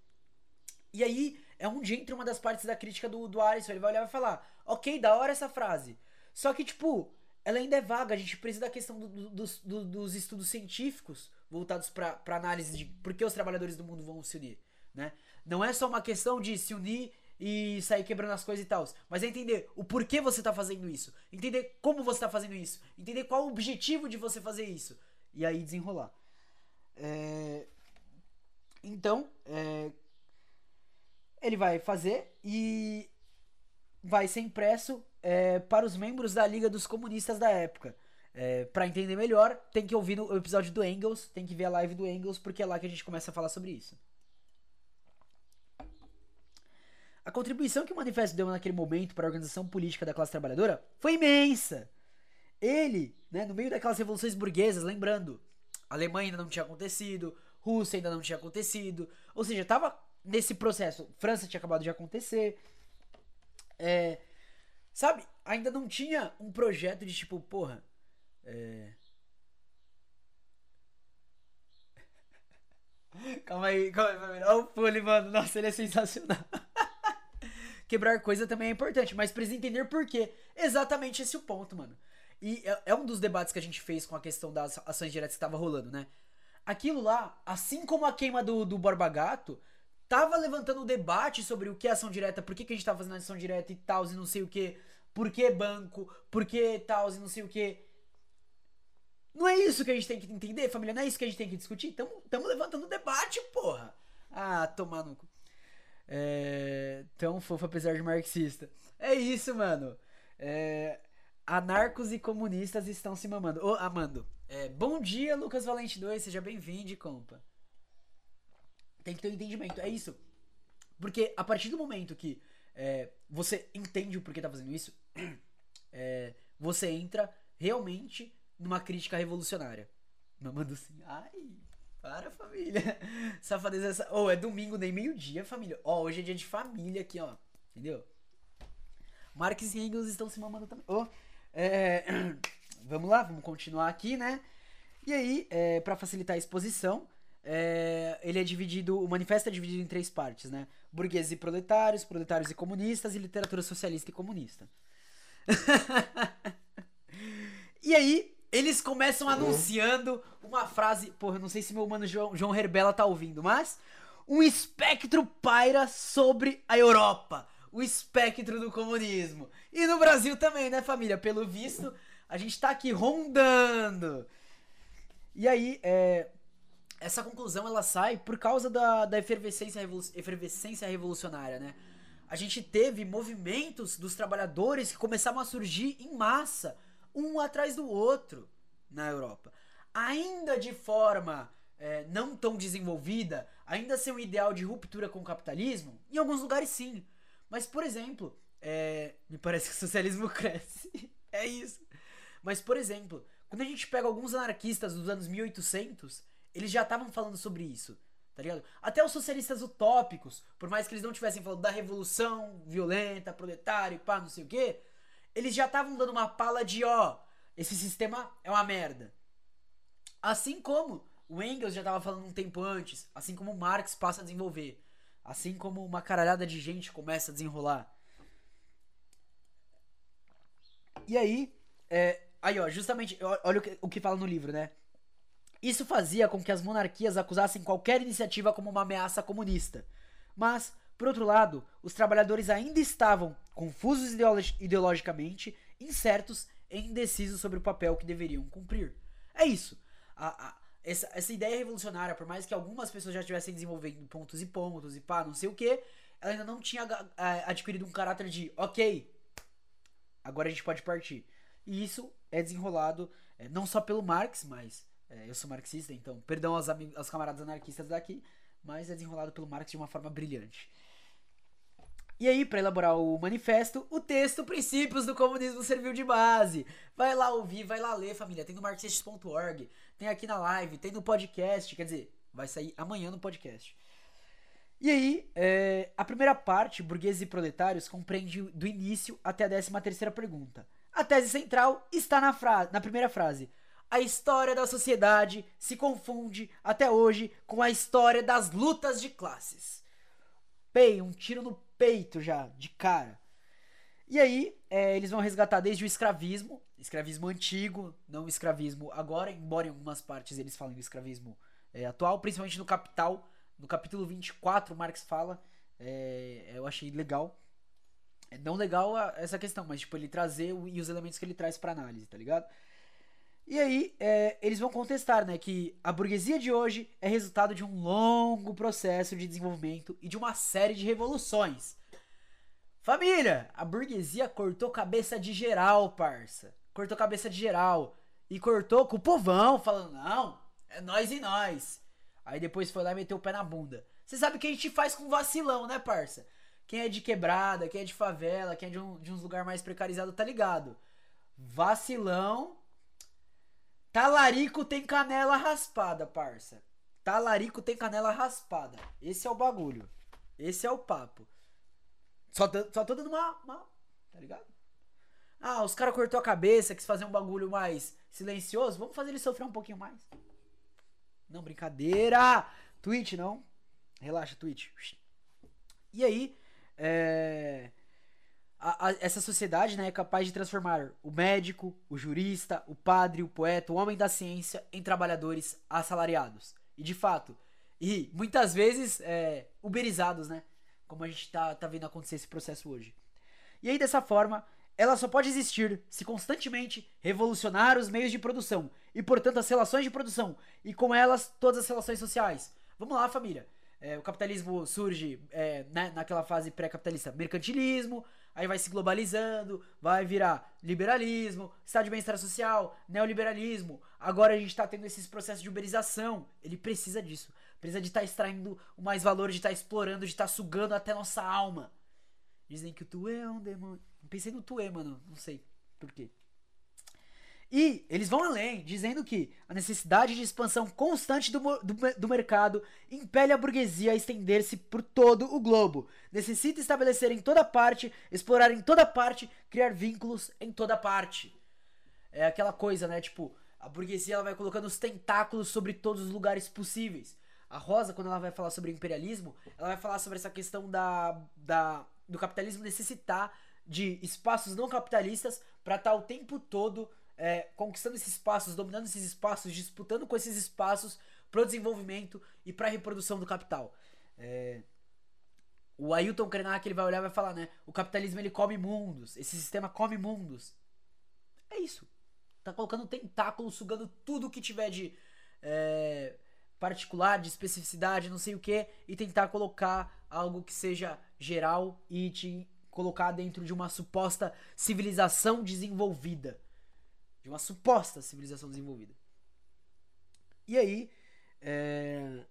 E aí é onde entra uma das partes da crítica do, do Alisson. Ele vai olhar e vai falar: Ok, da hora essa frase. Só que, tipo, ela ainda é vaga. A gente precisa da questão do, do, do, dos estudos científicos voltados para análise de por que os trabalhadores do mundo vão se unir, né? Não é só uma questão de se unir e sair quebrando as coisas e tal. Mas é entender o porquê você tá fazendo isso. Entender como você tá fazendo isso. Entender qual o objetivo de você fazer isso. E aí desenrolar. É... Então, é... ele vai fazer e vai ser impresso é, para os membros da Liga dos Comunistas da época. É, para entender melhor, tem que ouvir o episódio do Engels, tem que ver a live do Engels, porque é lá que a gente começa a falar sobre isso. A contribuição que o manifesto deu naquele momento para a organização política da classe trabalhadora foi imensa. Ele, né, no meio daquelas revoluções burguesas, lembrando, Alemanha ainda não tinha acontecido, Rússia ainda não tinha acontecido, ou seja, estava nesse processo. França tinha acabado de acontecer. É, sabe, ainda não tinha um projeto de tipo, porra. É... calma aí, calma aí. Olha o Pule, mano. Nossa, ele é sensacional. quebrar coisa também é importante, mas precisa entender por quê. Exatamente esse é o ponto, mano. E é, é um dos debates que a gente fez com a questão das ações diretas que tava rolando, né? Aquilo lá, assim como a queima do, do Borba Gato, tava levantando o debate sobre o que é ação direta, por que, que a gente tava fazendo ação direta e tal, e não sei o que, por que banco, por que tal, e não sei o que. Não é isso que a gente tem que entender, família? Não é isso que a gente tem que discutir? Tamo, tamo levantando debate, porra! Ah, tomar no cu. É, tão fofo apesar de marxista. É isso, mano. É, anarcos e comunistas estão se mamando. Ô, amando. É, bom dia, Lucas Valente 2. Seja bem-vindo, compa. Tem que ter um entendimento. É isso. Porque a partir do momento que é, você entende o porquê tá fazendo isso, é, você entra realmente numa crítica revolucionária. Mamando assim, ai, para, família. Safadeza essa. Oh, é domingo, nem meio-dia, família. Ó, oh, hoje é dia de família aqui, ó. Entendeu? Marx e Engels estão se mamando também. Oh, é... Vamos lá, vamos continuar aqui, né? E aí, é, para facilitar a exposição, é, ele é dividido. O manifesto é dividido em três partes, né? Burgueses e proletários, proletários e comunistas e literatura socialista e comunista. e aí, eles começam anunciando uma frase. Porra, eu não sei se meu mano João, João Herbela tá ouvindo, mas. Um espectro paira sobre a Europa. O espectro do comunismo. E no Brasil também, né, família? Pelo visto, a gente tá aqui rondando. E aí, é, essa conclusão ela sai por causa da, da efervescência, revolu efervescência revolucionária, né? A gente teve movimentos dos trabalhadores que começaram a surgir em massa um atrás do outro na Europa. Ainda de forma é, não tão desenvolvida, ainda sem um ideal de ruptura com o capitalismo, em alguns lugares sim. Mas, por exemplo, é, me parece que o socialismo cresce. é isso. Mas, por exemplo, quando a gente pega alguns anarquistas dos anos 1800, eles já estavam falando sobre isso. Tá ligado? Até os socialistas utópicos, por mais que eles não tivessem falado da revolução violenta, proletária pá, não sei o quê, eles já estavam dando uma pala de ó, esse sistema é uma merda. Assim como o Engels já estava falando um tempo antes, assim como o Marx passa a desenvolver, assim como uma caralhada de gente começa a desenrolar. E aí, é, aí ó, justamente, olha o que, o que fala no livro, né? Isso fazia com que as monarquias acusassem qualquer iniciativa como uma ameaça comunista. Mas por outro lado, os trabalhadores ainda estavam confusos ideologicamente, incertos e indecisos sobre o papel que deveriam cumprir. É isso. A, a, essa, essa ideia revolucionária, por mais que algumas pessoas já estivessem desenvolvendo pontos e pontos e pá, não sei o que, ela ainda não tinha adquirido um caráter de, ok, agora a gente pode partir. E isso é desenrolado é, não só pelo Marx, mas é, eu sou marxista, então perdão aos, aos camaradas anarquistas daqui, mas é desenrolado pelo Marx de uma forma brilhante. E aí, para elaborar o manifesto, o texto Princípios do Comunismo serviu de base. Vai lá ouvir, vai lá ler, família. Tem no marxistas.org, tem aqui na live, tem no podcast, quer dizer, vai sair amanhã no podcast. E aí, é, a primeira parte, burgueses e proletários, compreende do início até a décima terceira pergunta. A tese central está na, frase, na primeira frase. A história da sociedade se confunde até hoje com a história das lutas de classes. Pei, um tiro no peito já, de cara. E aí, é, eles vão resgatar desde o escravismo, escravismo antigo, não escravismo agora, embora em algumas partes eles falem do escravismo é, atual, principalmente no Capital, no capítulo 24, Marx fala, é, eu achei legal. É não legal a, essa questão, mas tipo, ele trazer o, e os elementos que ele traz para análise, tá ligado? E aí, é, eles vão contestar, né, que a burguesia de hoje é resultado de um longo processo de desenvolvimento e de uma série de revoluções. Família, a burguesia cortou cabeça de geral, parça. Cortou cabeça de geral. E cortou com o povão, falando, não, é nós e nós. Aí depois foi lá e meteu o pé na bunda. Você sabe o que a gente faz com vacilão, né, parça? Quem é de quebrada, quem é de favela, quem é de, um, de uns lugares mais precarizados, tá ligado? Vacilão. Talarico tem canela raspada, parça. Talarico tem canela raspada. Esse é o bagulho. Esse é o papo. Só, só tô dando uma, uma. Tá ligado? Ah, os caras cortou a cabeça, quis fazer um bagulho mais silencioso. Vamos fazer ele sofrer um pouquinho mais. Não, brincadeira! Twitch, não. Relaxa, Twitch. E aí, é... a, a, essa sociedade né, é capaz de transformar o médico, o jurista, o padre, o poeta, o homem da ciência em trabalhadores assalariados. E de fato, e muitas vezes é, uberizados, né? Como a gente tá, tá vendo acontecer esse processo hoje. E aí, dessa forma, ela só pode existir se constantemente revolucionar os meios de produção e, portanto, as relações de produção e com elas todas as relações sociais. Vamos lá, família. É, o capitalismo surge é, né, naquela fase pré-capitalista, mercantilismo, aí vai se globalizando, vai virar liberalismo, estado de bem-estar social, neoliberalismo. Agora a gente está tendo esses processos de uberização. Ele precisa disso. Precisa de estar tá extraindo o mais valor, de estar tá explorando, de estar tá sugando até nossa alma. Dizem que o tu é um demônio. Pensei no Tuê, mano. Não sei por quê. E eles vão além, dizendo que a necessidade de expansão constante do, do, do mercado impele a burguesia a estender-se por todo o globo. Necessita estabelecer em toda parte, explorar em toda parte, criar vínculos em toda parte. É aquela coisa, né? Tipo, a burguesia ela vai colocando os tentáculos sobre todos os lugares possíveis. A Rosa, quando ela vai falar sobre imperialismo, ela vai falar sobre essa questão da, da, do capitalismo necessitar de espaços não capitalistas para estar tá o tempo todo é, conquistando esses espaços, dominando esses espaços, disputando com esses espaços para o desenvolvimento e para a reprodução do capital. É, o Ailton Krenak ele vai olhar e vai falar, né? O capitalismo ele come mundos, esse sistema come mundos. É isso. Tá colocando tentáculo, sugando tudo que tiver de é, particular, de especificidade, não sei o que, e tentar colocar algo que seja geral e te colocar dentro de uma suposta civilização desenvolvida. De uma suposta civilização desenvolvida. E aí, é...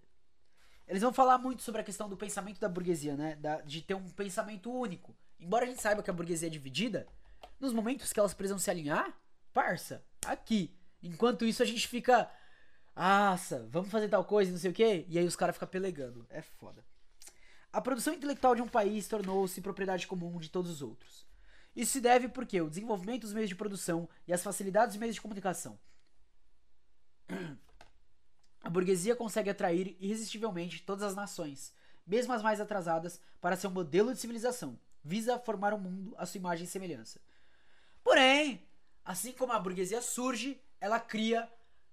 eles vão falar muito sobre a questão do pensamento da burguesia, né? Da, de ter um pensamento único. Embora a gente saiba que a burguesia é dividida, nos momentos que elas precisam se alinhar, parça, aqui. Enquanto isso a gente fica. Nossa, vamos fazer tal coisa, não sei o que. E aí os caras ficam pelegando. É foda. A produção intelectual de um país tornou-se propriedade comum de todos os outros. Isso se deve porque o desenvolvimento dos meios de produção e as facilidades dos meios de comunicação. A burguesia consegue atrair irresistivelmente todas as nações, mesmo as mais atrasadas, para seu modelo de civilização, visa formar um mundo à sua imagem e semelhança. Porém, assim como a burguesia surge, ela cria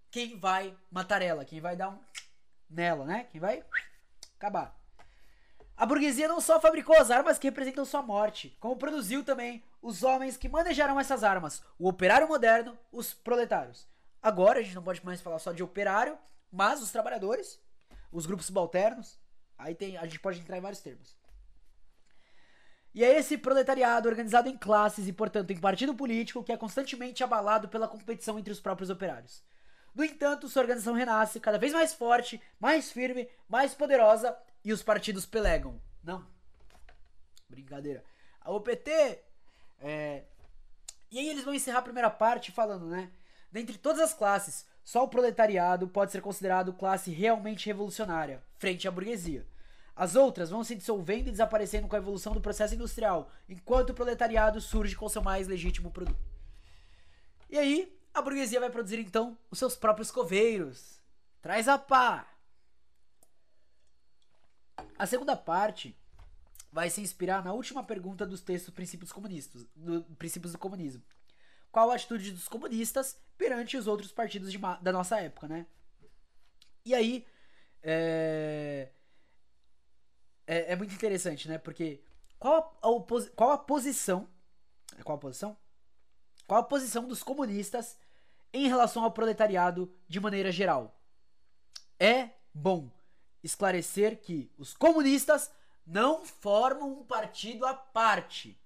quem vai matar ela, quem vai dar um nela, né? Quem vai acabar. A burguesia não só fabricou as armas que representam sua morte, como produziu também os homens que manejaram essas armas, o operário moderno, os proletários. Agora a gente não pode mais falar só de operário, mas os trabalhadores, os grupos subalternos, aí tem, a gente pode entrar em vários termos. E é esse proletariado organizado em classes e, portanto, em partido político que é constantemente abalado pela competição entre os próprios operários. No entanto, sua organização renasce cada vez mais forte, mais firme, mais poderosa e os partidos pelegam. Não. Brincadeira. A OPT. É... E aí eles vão encerrar a primeira parte falando, né? Dentre todas as classes, só o proletariado pode ser considerado classe realmente revolucionária, frente à burguesia. As outras vão se dissolvendo e desaparecendo com a evolução do processo industrial, enquanto o proletariado surge com seu mais legítimo produto. E aí, a burguesia vai produzir então os seus próprios coveiros. Traz a pá! A segunda parte vai se inspirar na última pergunta dos textos Princípios Comunistas, do Princípios do Comunismo. Qual a atitude dos comunistas perante os outros partidos de, da nossa época, né? E aí, é, é, é muito interessante, né? Porque qual a, qual a posição. Qual a posição? Qual a posição dos comunistas em relação ao proletariado de maneira geral? É bom esclarecer que os comunistas não formam um partido à parte.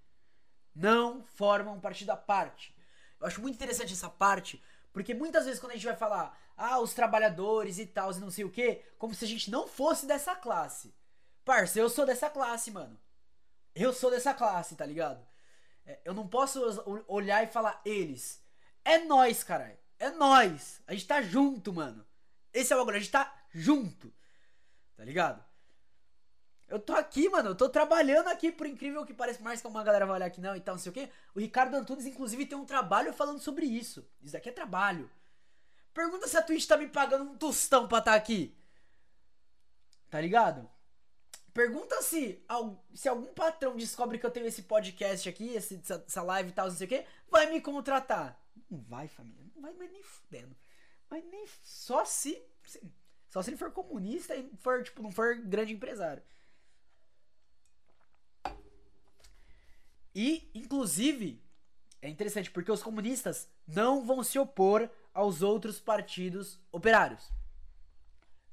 Não formam um partido à parte. Eu acho muito interessante essa parte, porque muitas vezes quando a gente vai falar, ah, os trabalhadores e tal, e não sei o que, como se a gente não fosse dessa classe. Parça, eu sou dessa classe, mano. Eu sou dessa classe, tá ligado? É, eu não posso olhar e falar eles. É nós, caralho. É nós. A gente tá junto, mano. Esse é o bagulho, a gente tá junto. Tá ligado? Eu tô aqui, mano. Eu tô trabalhando aqui, por incrível que pareça. Mais que uma galera vai olhar aqui, não e tal, não sei o quê. O Ricardo Antunes, inclusive, tem um trabalho falando sobre isso. Isso daqui é trabalho. Pergunta se a Twitch tá me pagando um tostão pra estar tá aqui. Tá ligado? Pergunta se, se algum patrão descobre que eu tenho esse podcast aqui, esse, essa live e tal, não sei o quê, vai me contratar. Não vai, família. Não vai mais nem fudendo. Mas nem. Só se. Só se ele for comunista e for, tipo, não for grande empresário. E, inclusive, é interessante porque os comunistas não vão se opor aos outros partidos operários.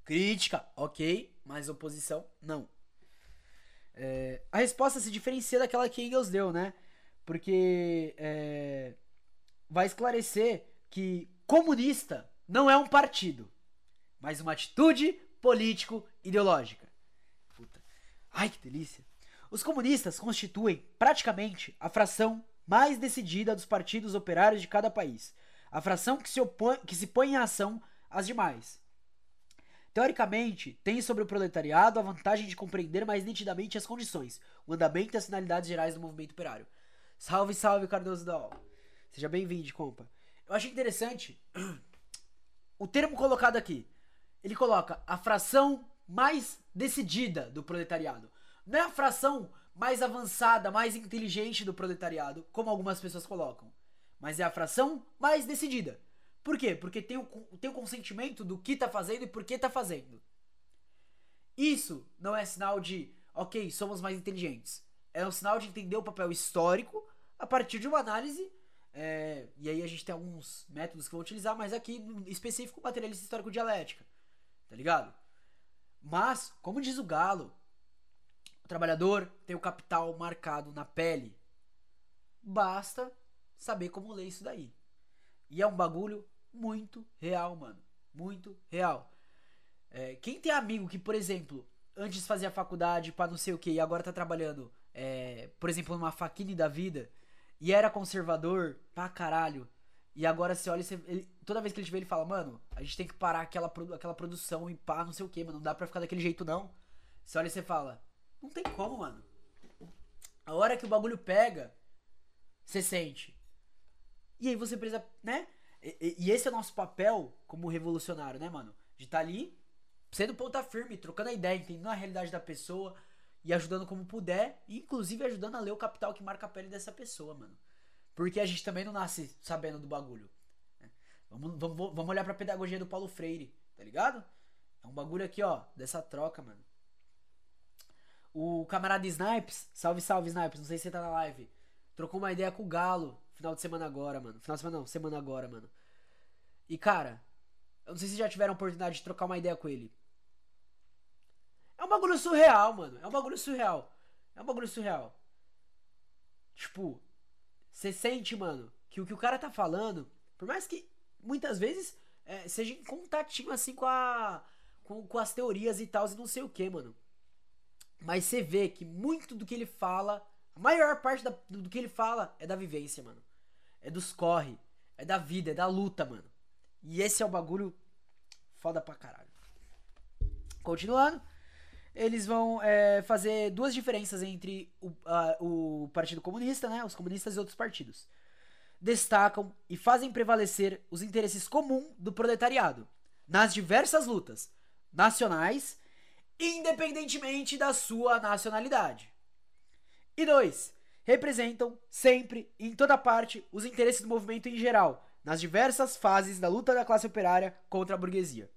Crítica, ok, mas oposição, não. É, a resposta se diferencia daquela que Engels deu, né? Porque é, vai esclarecer que comunista não é um partido, mas uma atitude político-ideológica. Puta. Ai, que delícia. Os comunistas constituem praticamente a fração mais decidida dos partidos operários de cada país, a fração que se, opõe, que se põe em ação às demais. Teoricamente, tem sobre o proletariado a vantagem de compreender mais nitidamente as condições, o andamento e as finalidades gerais do movimento operário. Salve, salve, Cardoso da Seja bem-vindo, compa. Eu achei interessante o termo colocado aqui. Ele coloca a fração mais decidida do proletariado. Não é a fração mais avançada, mais inteligente do proletariado, como algumas pessoas colocam. Mas é a fração mais decidida. Por quê? Porque tem o, tem o consentimento do que tá fazendo e por que tá fazendo. Isso não é sinal de, ok, somos mais inteligentes. É um sinal de entender o papel histórico a partir de uma análise. É, e aí a gente tem alguns métodos que vou utilizar, mas aqui no específico materialista histórico dialética. Tá ligado? Mas, como diz o Galo, o trabalhador tem o capital marcado na pele. Basta saber como ler isso daí. E é um bagulho muito real, mano. Muito real. É, quem tem amigo que, por exemplo, antes fazia faculdade para não sei o que e agora tá trabalhando, é, por exemplo, numa faquine da vida e era conservador pra caralho. E agora você olha e você, ele, toda vez que ele te vê, ele fala, mano, a gente tem que parar aquela, aquela produção e pá, não sei o que, mano. Não dá pra ficar daquele jeito, não. Você olha e você fala, não tem como, mano. A hora que o bagulho pega, você sente. E aí você precisa, né? E, e, esse é o nosso papel como revolucionário, né, mano? De estar tá ali, sendo ponta firme, trocando a ideia, entendendo a realidade da pessoa e ajudando como puder, inclusive ajudando a ler o capital que marca a pele dessa pessoa, mano. Porque a gente também não nasce sabendo do bagulho. Né? Vamos, vamos, vamos olhar pra pedagogia do Paulo Freire, tá ligado? É um bagulho aqui, ó, dessa troca, mano. O camarada Snipes, salve, salve, Snipes, não sei se você tá na live, trocou uma ideia com o Galo Final de semana agora, mano. Final de semana não, semana agora, mano. E cara, eu não sei se já tiveram a oportunidade de trocar uma ideia com ele. É um bagulho surreal, mano. É um bagulho surreal. É um bagulho surreal. Tipo, você sente, mano, que o que o cara tá falando, por mais que muitas vezes é, seja contatinho assim com a. Com, com as teorias e tal, e não sei o que, mano. Mas você vê que muito do que ele fala a maior parte da, do que ele fala é da vivência, mano. É dos corre. É da vida, é da luta, mano. E esse é o bagulho foda pra caralho. Continuando. eles vão é, fazer duas diferenças entre o, a, o Partido Comunista, né, os comunistas e outros partidos. Destacam e fazem prevalecer os interesses comuns do proletariado nas diversas lutas nacionais, independentemente da sua nacionalidade. E dois, representam sempre, em toda parte, os interesses do movimento em geral, nas diversas fases da luta da classe operária contra a burguesia.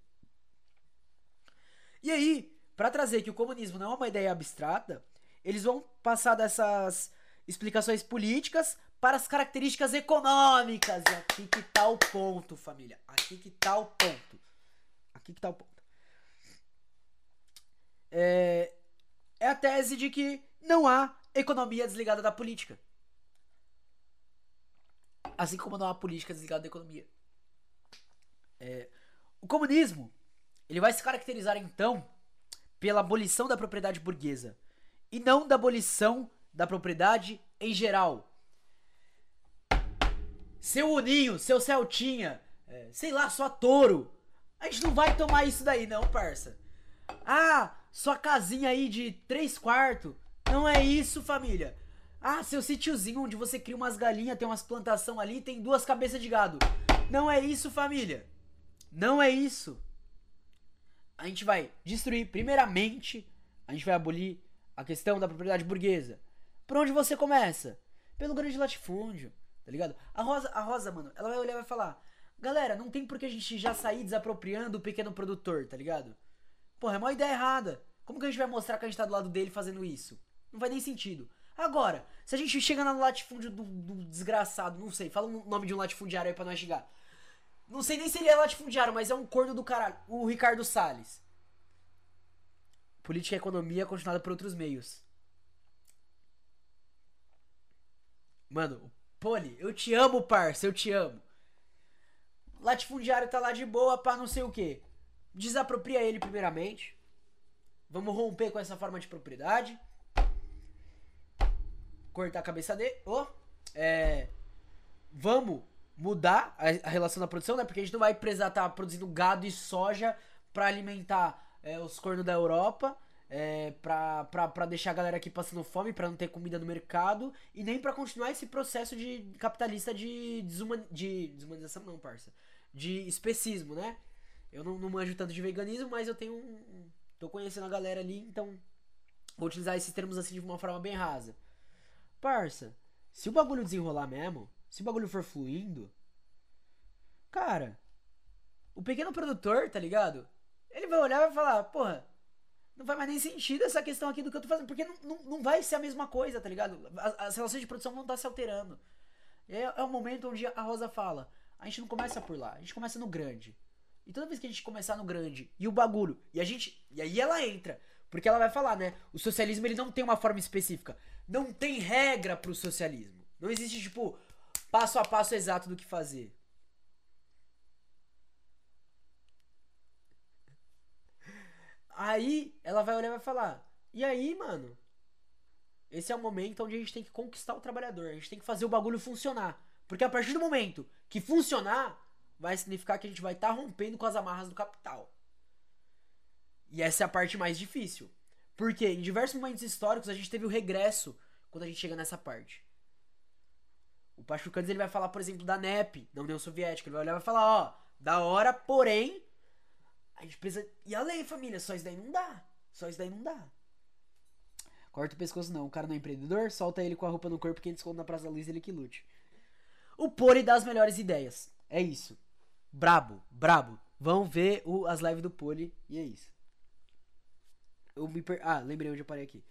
E aí, para trazer que o comunismo não é uma ideia abstrata, eles vão passar dessas explicações políticas para as características econômicas. E aqui que tá o ponto, família. Aqui que tá o ponto. Aqui que tá o ponto. É, é a tese de que não há economia desligada da política. Assim como não há política desligada da economia. É, o comunismo ele vai se caracterizar então pela abolição da propriedade burguesa e não da abolição da propriedade em geral. Seu Uninho, seu Celtinha, é, sei lá, sua Touro. A gente não vai tomar isso daí, não, parça. Ah, sua casinha aí de três quartos. Não é isso, família. Ah, seu sítiozinho onde você cria umas galinhas, tem umas plantação ali, tem duas cabeças de gado. Não é isso, família. Não é isso a gente vai destruir, primeiramente, a gente vai abolir a questão da propriedade burguesa. Por onde você começa? Pelo grande latifúndio, tá ligado? A Rosa, a Rosa, mano, ela vai olhar e vai falar: Galera, não tem por que a gente já sair desapropriando o pequeno produtor, tá ligado? Porra, é uma ideia errada. Como que a gente vai mostrar que a gente tá do lado dele fazendo isso? Não faz nem sentido. Agora, se a gente chega no latifúndio do, do desgraçado, não sei, fala o nome de um latifundiário aí pra nós chegar. Não sei nem se ele é latifundiário, mas é um corno do caralho. O Ricardo Salles. Política e economia continuada por outros meios. Mano, Poli, eu te amo, parça, eu te amo. Latifundiário tá lá de boa pra não sei o que. Desapropria ele primeiramente. Vamos romper com essa forma de propriedade. Cortar a cabeça dele. Oh, é. Vamos mudar a, a, relação da produção, né? Porque a gente não vai precisar estar tá produzindo gado e soja para alimentar é, os cornos da Europa, é, pra, pra, pra deixar a galera aqui passando fome, para não ter comida no mercado, e nem para continuar esse processo de capitalista de, desuman, de desumanização, não, parça. De especismo, né? Eu não, não manjo tanto de veganismo, mas eu tenho um. tô conhecendo a galera ali, então vou utilizar esses termos assim de uma forma bem rasa. Parça, se o bagulho desenrolar mesmo, se o bagulho for fluindo, cara, o pequeno produtor, tá ligado? Ele vai olhar e vai falar, porra, não faz mais nem sentido essa questão aqui do que eu tô fazendo, porque não, não, não vai ser a mesma coisa, tá ligado? As, as relações de produção vão estar se alterando. É, é o momento onde a Rosa fala, a gente não começa por lá, a gente começa no grande. E toda vez que a gente começar no grande e o bagulho, e a gente, e aí ela entra, porque ela vai falar, né? O socialismo ele não tem uma forma específica, não tem regra pro socialismo. Não existe tipo passo a passo exato do que fazer. Aí ela vai olhar e vai falar: E aí, mano? Esse é o momento onde a gente tem que conquistar o trabalhador. A gente tem que fazer o bagulho funcionar. Porque a partir do momento que funcionar, vai significar que a gente vai estar tá rompendo com as amarras do capital. E essa é a parte mais difícil. Porque em diversos momentos históricos a gente teve o regresso quando a gente chega nessa parte. O Pachucanes ele vai falar, por exemplo, da NEP, da União Soviética. Ele vai olhar e vai falar, ó, da hora, porém, a gente precisa ir além, família. Só isso daí não dá. Só isso daí não dá. Corta o pescoço não. O cara não é empreendedor, solta ele com a roupa no corpo que ele esconde na Praça da Luz ele que lute. O Pori dá as melhores ideias. É isso. Brabo, brabo. Vão ver o, as lives do Poli e é isso. Eu me per... Ah, lembrei onde eu parei aqui.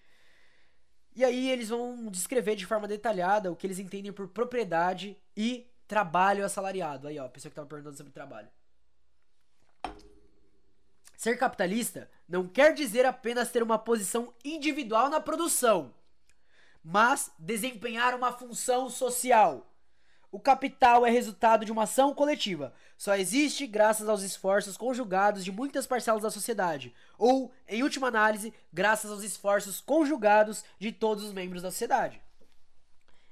E aí eles vão descrever de forma detalhada o que eles entendem por propriedade e trabalho assalariado. Aí, ó, a pessoa que tava perguntando sobre trabalho. Ser capitalista não quer dizer apenas ter uma posição individual na produção, mas desempenhar uma função social. O capital é resultado de uma ação coletiva. Só existe graças aos esforços conjugados de muitas parcelas da sociedade, ou, em última análise, graças aos esforços conjugados de todos os membros da sociedade.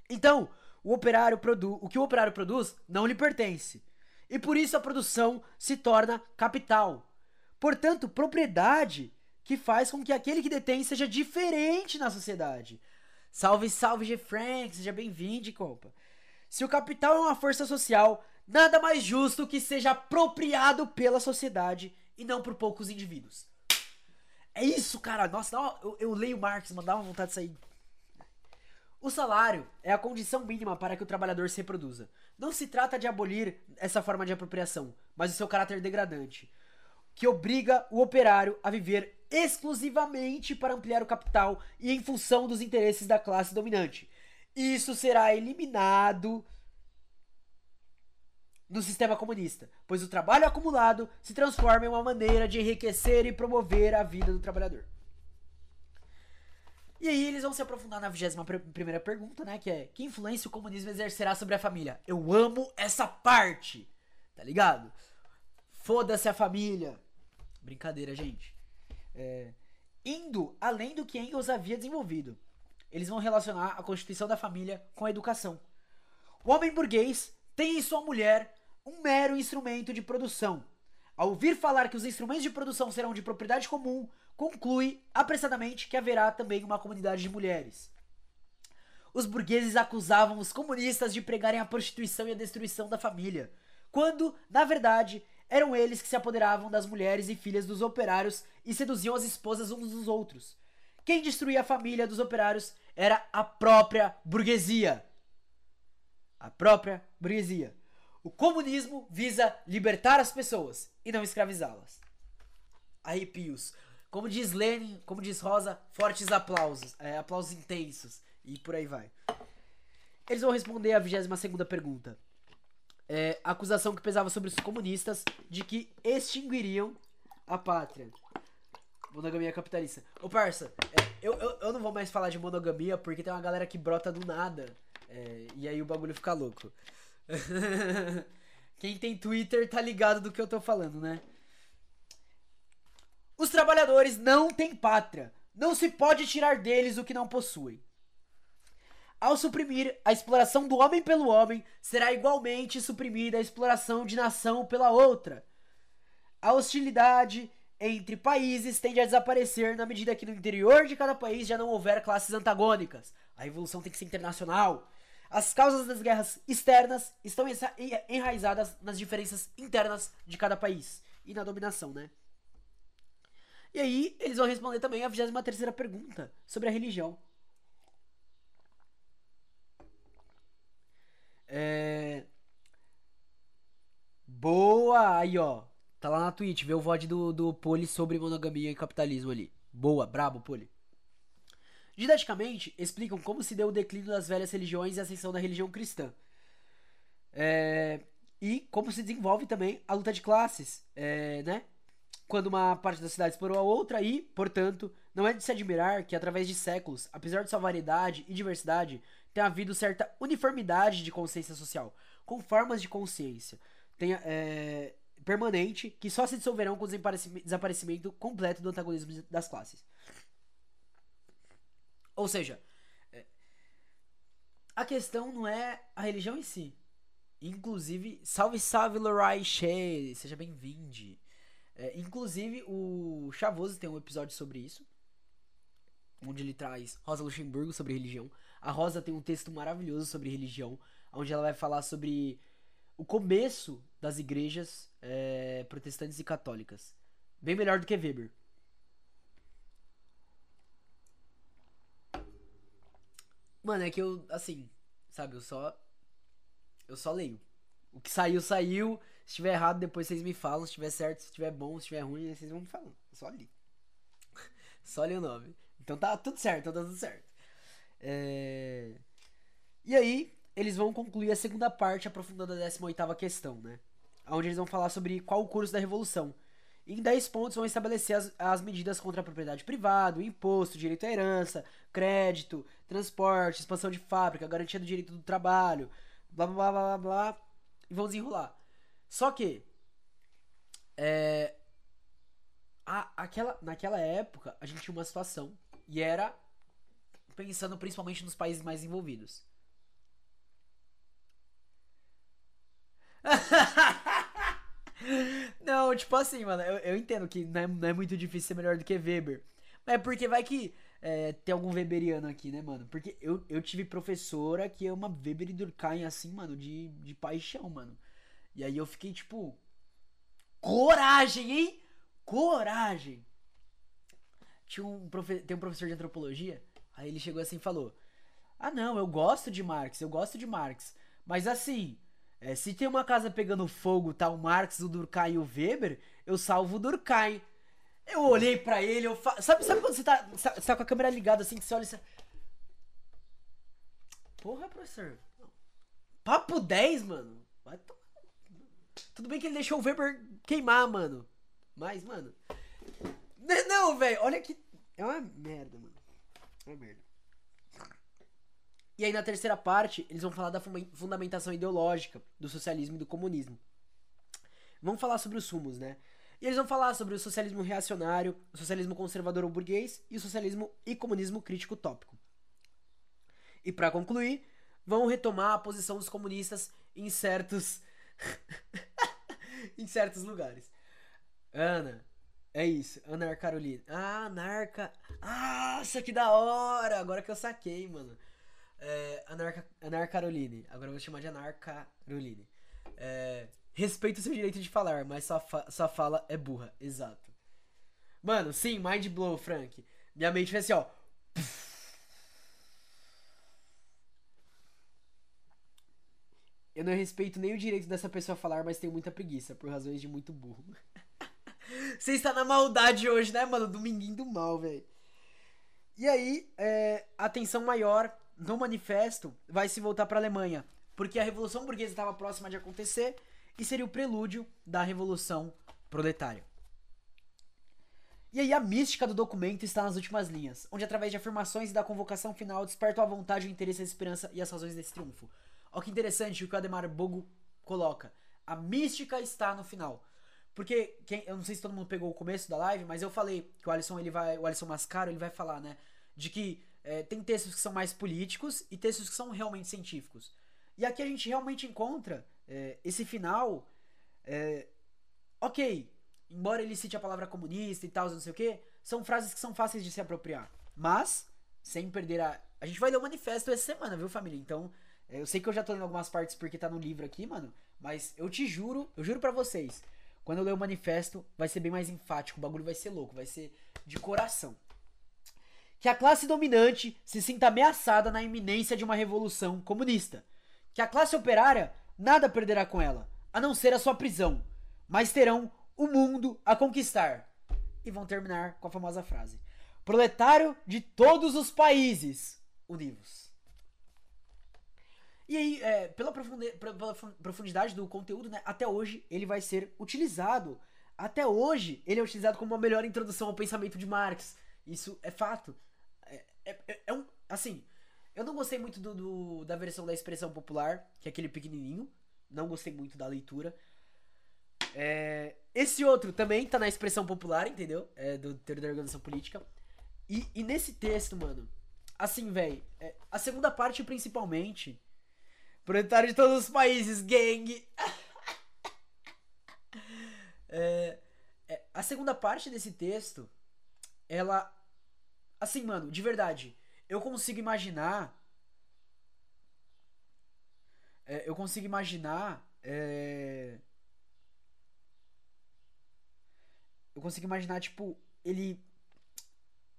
Então, o operário produ o que o operário produz não lhe pertence. E por isso a produção se torna capital. Portanto, propriedade que faz com que aquele que detém seja diferente na sociedade. Salve, salve, G. Frank, seja bem-vindo, compa. Se o capital é uma força social, nada mais justo que seja apropriado pela sociedade e não por poucos indivíduos. É isso, cara. Nossa, eu, eu leio Marx, uma vontade de sair. O salário é a condição mínima para que o trabalhador se reproduza. Não se trata de abolir essa forma de apropriação, mas o seu caráter degradante, que obriga o operário a viver exclusivamente para ampliar o capital e em função dos interesses da classe dominante. Isso será eliminado no sistema comunista, pois o trabalho acumulado se transforma em uma maneira de enriquecer e promover a vida do trabalhador. E aí eles vão se aprofundar na 21 primeira pergunta, né? Que é: Que influência o comunismo exercerá sobre a família? Eu amo essa parte, tá ligado? Foda-se a família. Brincadeira, gente. É, indo além do que Engels havia desenvolvido. Eles vão relacionar a constituição da família com a educação. O homem burguês tem em sua mulher um mero instrumento de produção. Ao ouvir falar que os instrumentos de produção serão de propriedade comum, conclui apressadamente que haverá também uma comunidade de mulheres. Os burgueses acusavam os comunistas de pregarem a prostituição e a destruição da família, quando, na verdade, eram eles que se apoderavam das mulheres e filhas dos operários e seduziam as esposas uns dos outros. Quem destruía a família dos operários era a própria burguesia. A própria burguesia. O comunismo visa libertar as pessoas e não escravizá-las. Arrepios. Como diz Lenin, como diz Rosa, fortes aplausos, é, aplausos intensos e por aí vai. Eles vão responder a 22 segunda pergunta. É, acusação que pesava sobre os comunistas de que extinguiriam a pátria. Monogamia capitalista. Ô parça, é, eu, eu, eu não vou mais falar de monogamia porque tem uma galera que brota do nada. É, e aí o bagulho fica louco. Quem tem Twitter tá ligado do que eu tô falando, né? Os trabalhadores não têm pátria. Não se pode tirar deles o que não possuem. Ao suprimir a exploração do homem pelo homem, será igualmente suprimida a exploração de nação pela outra. A hostilidade entre países tende a desaparecer na medida que no interior de cada país já não houver classes antagônicas. A evolução tem que ser internacional. As causas das guerras externas estão enraizadas nas diferenças internas de cada país e na dominação, né? E aí, eles vão responder também a 23 pergunta sobre a religião. É... Boa! Aí, ó. Tá lá na Twitch. Vê o VOD do, do Poli sobre monogamia e capitalismo ali. Boa, brabo, Poli. Didaticamente, explicam como se deu o declínio das velhas religiões e a ascensão da religião cristã. É... E como se desenvolve também a luta de classes, é, né? quando uma parte da cidade explorou a outra e, portanto, não é de se admirar que através de séculos, apesar de sua variedade e diversidade, tenha havido certa uniformidade de consciência social, com formas de consciência tenha, é, permanente que só se dissolverão com o desaparecimento completo do antagonismo das classes. Ou seja, é, a questão não é a religião em si. Inclusive, salve, salve, Lorai Shea, seja bem-vindo. É, inclusive, o Chavoso tem um episódio sobre isso. Onde ele traz Rosa Luxemburgo sobre religião. A Rosa tem um texto maravilhoso sobre religião. Onde ela vai falar sobre o começo das igrejas é, protestantes e católicas. Bem melhor do que Weber. Mano, é que eu, assim, sabe, eu só. Eu só leio. O que saiu, saiu. Se estiver errado, depois vocês me falam. Se estiver certo, se estiver bom, se estiver ruim, vocês vão me falando. Só li. Só li o nome. Então tá tudo certo, tá tudo certo. É... E aí, eles vão concluir a segunda parte, aprofundando a 18 questão, né? Onde eles vão falar sobre qual o curso da revolução. E em 10 pontos vão estabelecer as, as medidas contra a propriedade privada, o imposto, direito à herança, crédito, transporte, expansão de fábrica, garantia do direito do trabalho, blá blá blá blá blá, e vão desenrolar. Só que é, a, aquela, naquela época a gente tinha uma situação e era pensando principalmente nos países mais envolvidos. Não, tipo assim, mano, eu, eu entendo que não é, não é muito difícil ser melhor do que Weber. Mas é porque vai que é, tem algum Weberiano aqui, né, mano? Porque eu, eu tive professora que é uma Weber e Durkheim, assim, mano, de, de paixão, mano. E aí eu fiquei, tipo. Coragem, hein? Coragem! Tinha um profe... Tem um professor de antropologia, aí ele chegou assim e falou: Ah, não, eu gosto de Marx, eu gosto de Marx. Mas assim, é, se tem uma casa pegando fogo, tá o Marx, o Durkheim e o Weber, eu salvo o Durkheim. Eu olhei para ele, eu fa... sabe, sabe quando você tá, você tá com a câmera ligada assim, que você olha e você... Porra, professor. Papo 10, mano. Tudo bem que ele deixou o Weber queimar, mano. Mas, mano. Não, velho, olha que. É uma merda, mano. É uma merda. E aí, na terceira parte, eles vão falar da fundamentação ideológica do socialismo e do comunismo. Vamos falar sobre os sumos, né? E eles vão falar sobre o socialismo reacionário, o socialismo conservador ou burguês e o socialismo e comunismo crítico tópico. E para concluir, vão retomar a posição dos comunistas em certos em certos lugares. Ana, é isso, Ana Carolina. Ah, Anarca. Ah, isso aqui da hora! Agora que eu saquei, mano. É, Anarca, Anar Caroline. Agora eu vou chamar de Anar Caroline. É, respeita o seu direito de falar, mas sua, fa sua fala é burra. Exato. Mano, sim, mind blow, Frank. Minha mente fez assim, ó. Eu não respeito nem o direito dessa pessoa falar, mas tenho muita preguiça, por razões de muito burro. Você está na maldade hoje, né, mano? Dominguinho do mal, velho. E aí, é, atenção maior no manifesto vai se voltar para a Alemanha, porque a Revolução Burguesa estava próxima de acontecer e seria o prelúdio da Revolução Proletária. E aí a mística do documento está nas últimas linhas, onde através de afirmações e da convocação final despertam a vontade, o interesse, a esperança e as razões desse triunfo. Olha que interessante o que o Ademar Bogo coloca. A mística está no final. Porque, quem, eu não sei se todo mundo pegou o começo da live, mas eu falei que o Alisson, ele vai, o Alisson Mascaro, ele vai falar, né, de que é, tem textos que são mais políticos e textos que são realmente científicos. E aqui a gente realmente encontra é, esse final. É, ok, embora ele cite a palavra comunista e tal, não sei o que, são frases que são fáceis de se apropriar. Mas, sem perder a. A gente vai ler o manifesto essa semana, viu, família? Então, é, eu sei que eu já tô lendo algumas partes porque tá no livro aqui, mano. Mas eu te juro, eu juro para vocês, quando eu ler o manifesto, vai ser bem mais enfático, o bagulho vai ser louco, vai ser de coração. Que a classe dominante se sinta ameaçada na iminência de uma revolução comunista. Que a classe operária nada perderá com ela, a não ser a sua prisão, mas terão o mundo a conquistar. E vão terminar com a famosa frase: Proletário de todos os países, univos. E aí, é, pela, profundidade do conteúdo, né, até hoje ele vai ser utilizado. Até hoje ele é utilizado como uma melhor introdução ao pensamento de Marx. Isso é fato. É, é, é, um. Assim, eu não gostei muito do, do, da versão da expressão popular, que é aquele pequenininho. Não gostei muito da leitura. É, esse outro também tá na expressão popular, entendeu? É do teoria da organização política. E, e nesse texto, mano, assim, velho, é, a segunda parte principalmente Proletário de todos os países, gang! é, é, a segunda parte desse texto, ela. Assim, mano, de verdade, eu consigo imaginar. É, eu consigo imaginar. É, eu consigo imaginar, tipo, ele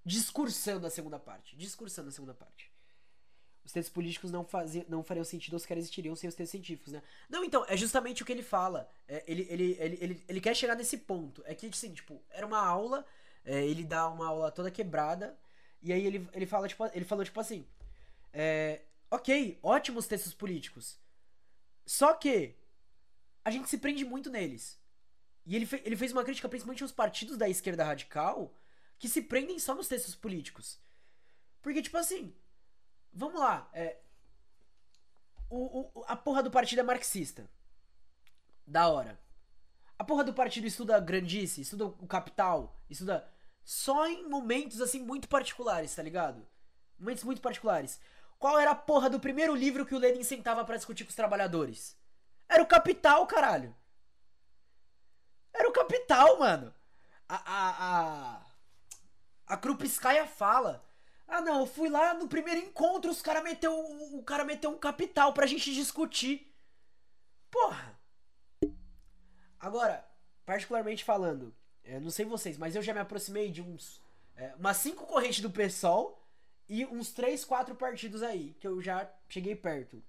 discursando a segunda parte. Discursando a segunda parte os textos políticos não, faziam, não fariam sentido ou sequer existiriam sem os textos científicos, né? Não, então, é justamente o que ele fala. É, ele, ele, ele, ele, ele quer chegar nesse ponto. É que, assim, tipo, era uma aula, é, ele dá uma aula toda quebrada, e aí ele, ele, fala, tipo, ele falou, tipo assim, é, ok, ótimos textos políticos, só que a gente se prende muito neles. E ele, fe, ele fez uma crítica principalmente aos partidos da esquerda radical que se prendem só nos textos políticos. Porque, tipo assim, Vamos lá. É, o, o, a porra do partido é marxista. Da hora. A porra do partido estuda grandice, estuda o capital, estuda só em momentos assim muito particulares, tá ligado? Momentos muito particulares. Qual era a porra do primeiro livro que o Lenin sentava para discutir com os trabalhadores? Era o Capital, caralho. Era o capital, mano. A. A. A, a Krupskaya fala. Ah, não, eu fui lá no primeiro encontro, os cara meteu, o cara meteu um capital pra gente discutir. Porra. Agora, particularmente falando, eu não sei vocês, mas eu já me aproximei de uns. É, umas cinco correntes do PSOL e uns três, quatro partidos aí, que eu já cheguei perto.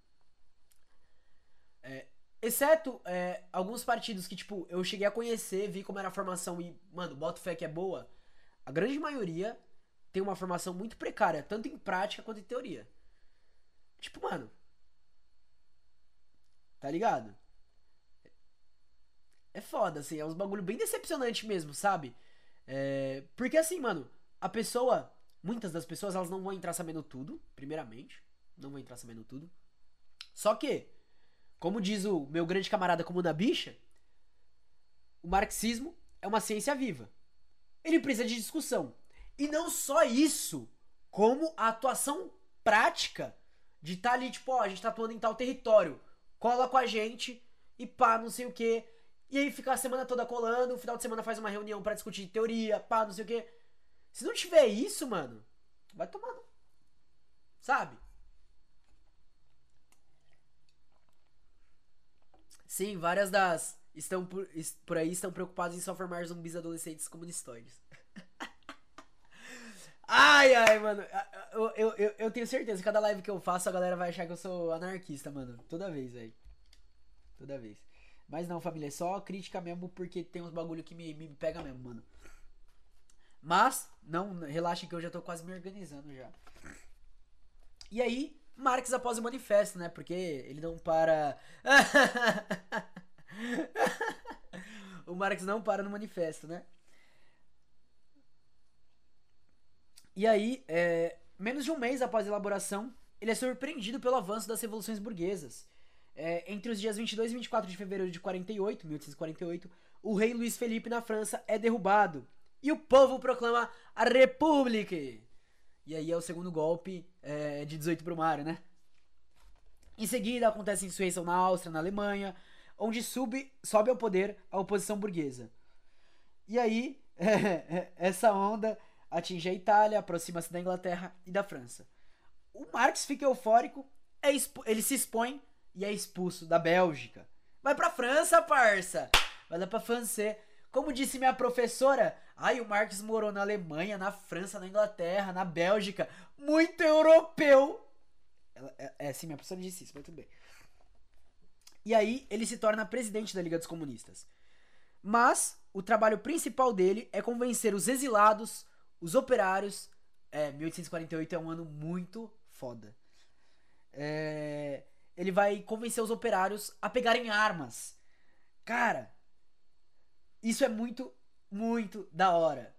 É, exceto é, alguns partidos que, tipo, eu cheguei a conhecer, vi como era a formação e, mano, boto fé que é boa. A grande maioria tem uma formação muito precária, tanto em prática quanto em teoria. Tipo, mano. Tá ligado? É foda, assim, é uns bagulho bem decepcionante mesmo, sabe? É, porque assim, mano, a pessoa. Muitas das pessoas elas não vão entrar sabendo tudo, primeiramente. Não vão entrar sabendo tudo. Só que, como diz o meu grande camarada Comuna Bicha, o marxismo é uma ciência viva. Ele precisa de discussão. E não só isso, como a atuação prática de estar tá ali, tipo, ó, a gente tá atuando em tal território, cola com a gente e pá, não sei o que. E aí fica a semana toda colando, no final de semana faz uma reunião para discutir teoria, pá, não sei o quê. Se não tiver isso, mano, vai tomando. Sabe? Sim, várias das estão por, por aí estão preocupadas em só formar zumbis adolescentes comunistoides. ai, ai, mano. Eu, eu, eu, eu, tenho certeza, cada live que eu faço a galera vai achar que eu sou anarquista, mano. Toda vez, velho. Toda vez. Mas não, família, é só crítica mesmo porque tem uns bagulho que me, me pega mesmo, mano. Mas, não, relaxem que eu já tô quase me organizando já. E aí, Marx após o manifesto, né? Porque ele não para. o Marx não para no manifesto, né? E aí, é, menos de um mês após a elaboração, ele é surpreendido pelo avanço das revoluções burguesas. É, entre os dias 22 e 24 de fevereiro de 48, 1848, o rei Luís Felipe na França é derrubado e o povo proclama a República. E aí é o segundo golpe é, de 18 pro Mário, né? Em seguida acontece a insurreição na Áustria, na Alemanha, onde sube, sobe ao poder a oposição burguesa. E aí, essa onda atinge a Itália, aproxima-se da Inglaterra e da França. O Marx fica eufórico, é ele se expõe e é expulso da Bélgica. Vai pra França, parça! Vai lá pra França. Como disse minha professora, ai, o Marx morou na Alemanha, na França, na Inglaterra, na Bélgica. Muito europeu! Ela, é, é, sim, minha professora disse isso, mas tudo bem. E aí, ele se torna presidente da Liga dos Comunistas. Mas, o trabalho principal dele é convencer os exilados, os operários. É, 1848 é um ano muito foda. É ele vai convencer os operários a pegarem armas. Cara, isso é muito, muito da hora.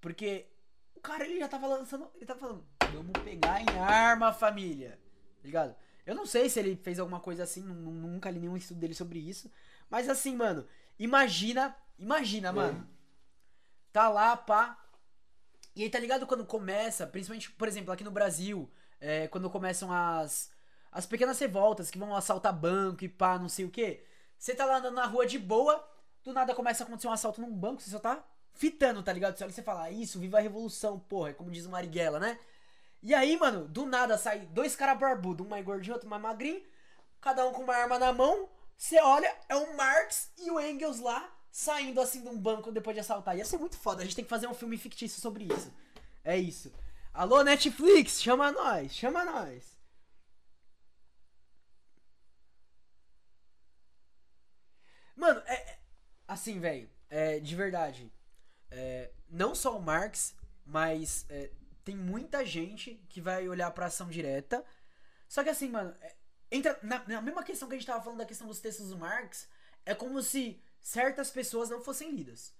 Porque o cara ele já tava lançando. Ele tava falando, vamos pegar em arma, família. Tá ligado? Eu não sei se ele fez alguma coisa assim, nunca li nenhum estudo dele sobre isso. Mas assim, mano, imagina. Imagina, é. mano. Tá lá, pá. E aí, tá ligado quando começa, principalmente, por exemplo, aqui no Brasil, é, quando começam as as pequenas revoltas que vão assaltar banco e pá, não sei o que. Você tá lá andando na rua de boa, do nada começa a acontecer um assalto num banco, você só tá fitando, tá ligado? Você olha e você fala, ah, isso, viva a revolução, porra, é como diz o Marighella, né? E aí, mano, do nada sai dois caras barbudos, um mais gordinho, outro mais magrinho, cada um com uma arma na mão. Você olha, é o Marx e o Engels lá, saindo assim de um banco depois de assaltar. Ia ser muito foda, a gente tem que fazer um filme fictício sobre isso. É isso. Alô, Netflix, chama nós, chama nós. Mano, é. é assim, velho. É, de verdade. É, não só o Marx, mas é, tem muita gente que vai olhar pra ação direta. Só que assim, mano, é, entra na, na, mesma questão que a gente tava falando da questão dos textos do Marx, é como se certas pessoas não fossem lidas.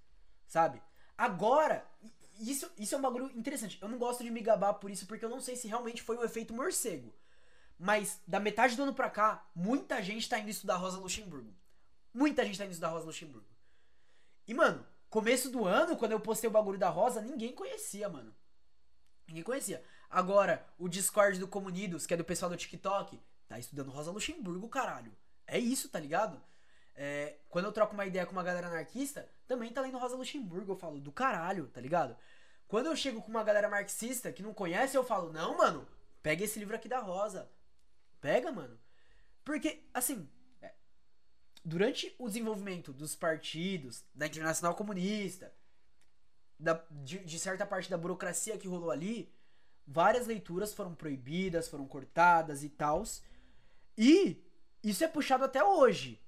Sabe? Agora, isso, isso é um bagulho interessante. Eu não gosto de me gabar por isso, porque eu não sei se realmente foi um efeito morcego. Mas da metade do ano pra cá, muita gente tá indo estudar Rosa Luxemburgo. Muita gente tá indo da Rosa Luxemburgo. E, mano, começo do ano, quando eu postei o bagulho da Rosa, ninguém conhecia, mano. Ninguém conhecia. Agora, o Discord do Comunidos, que é do pessoal do TikTok, tá estudando Rosa Luxemburgo, caralho. É isso, tá ligado? É, quando eu troco uma ideia com uma galera anarquista, também tá lendo Rosa Luxemburgo. Eu falo, do caralho, tá ligado? Quando eu chego com uma galera marxista que não conhece, eu falo, não, mano, pega esse livro aqui da Rosa. Pega, mano. Porque, assim, durante o desenvolvimento dos partidos, da Internacional Comunista, da, de, de, certa parte da burocracia que rolou ali, várias leituras foram proibidas, foram cortadas e tals. E isso é puxado até hoje.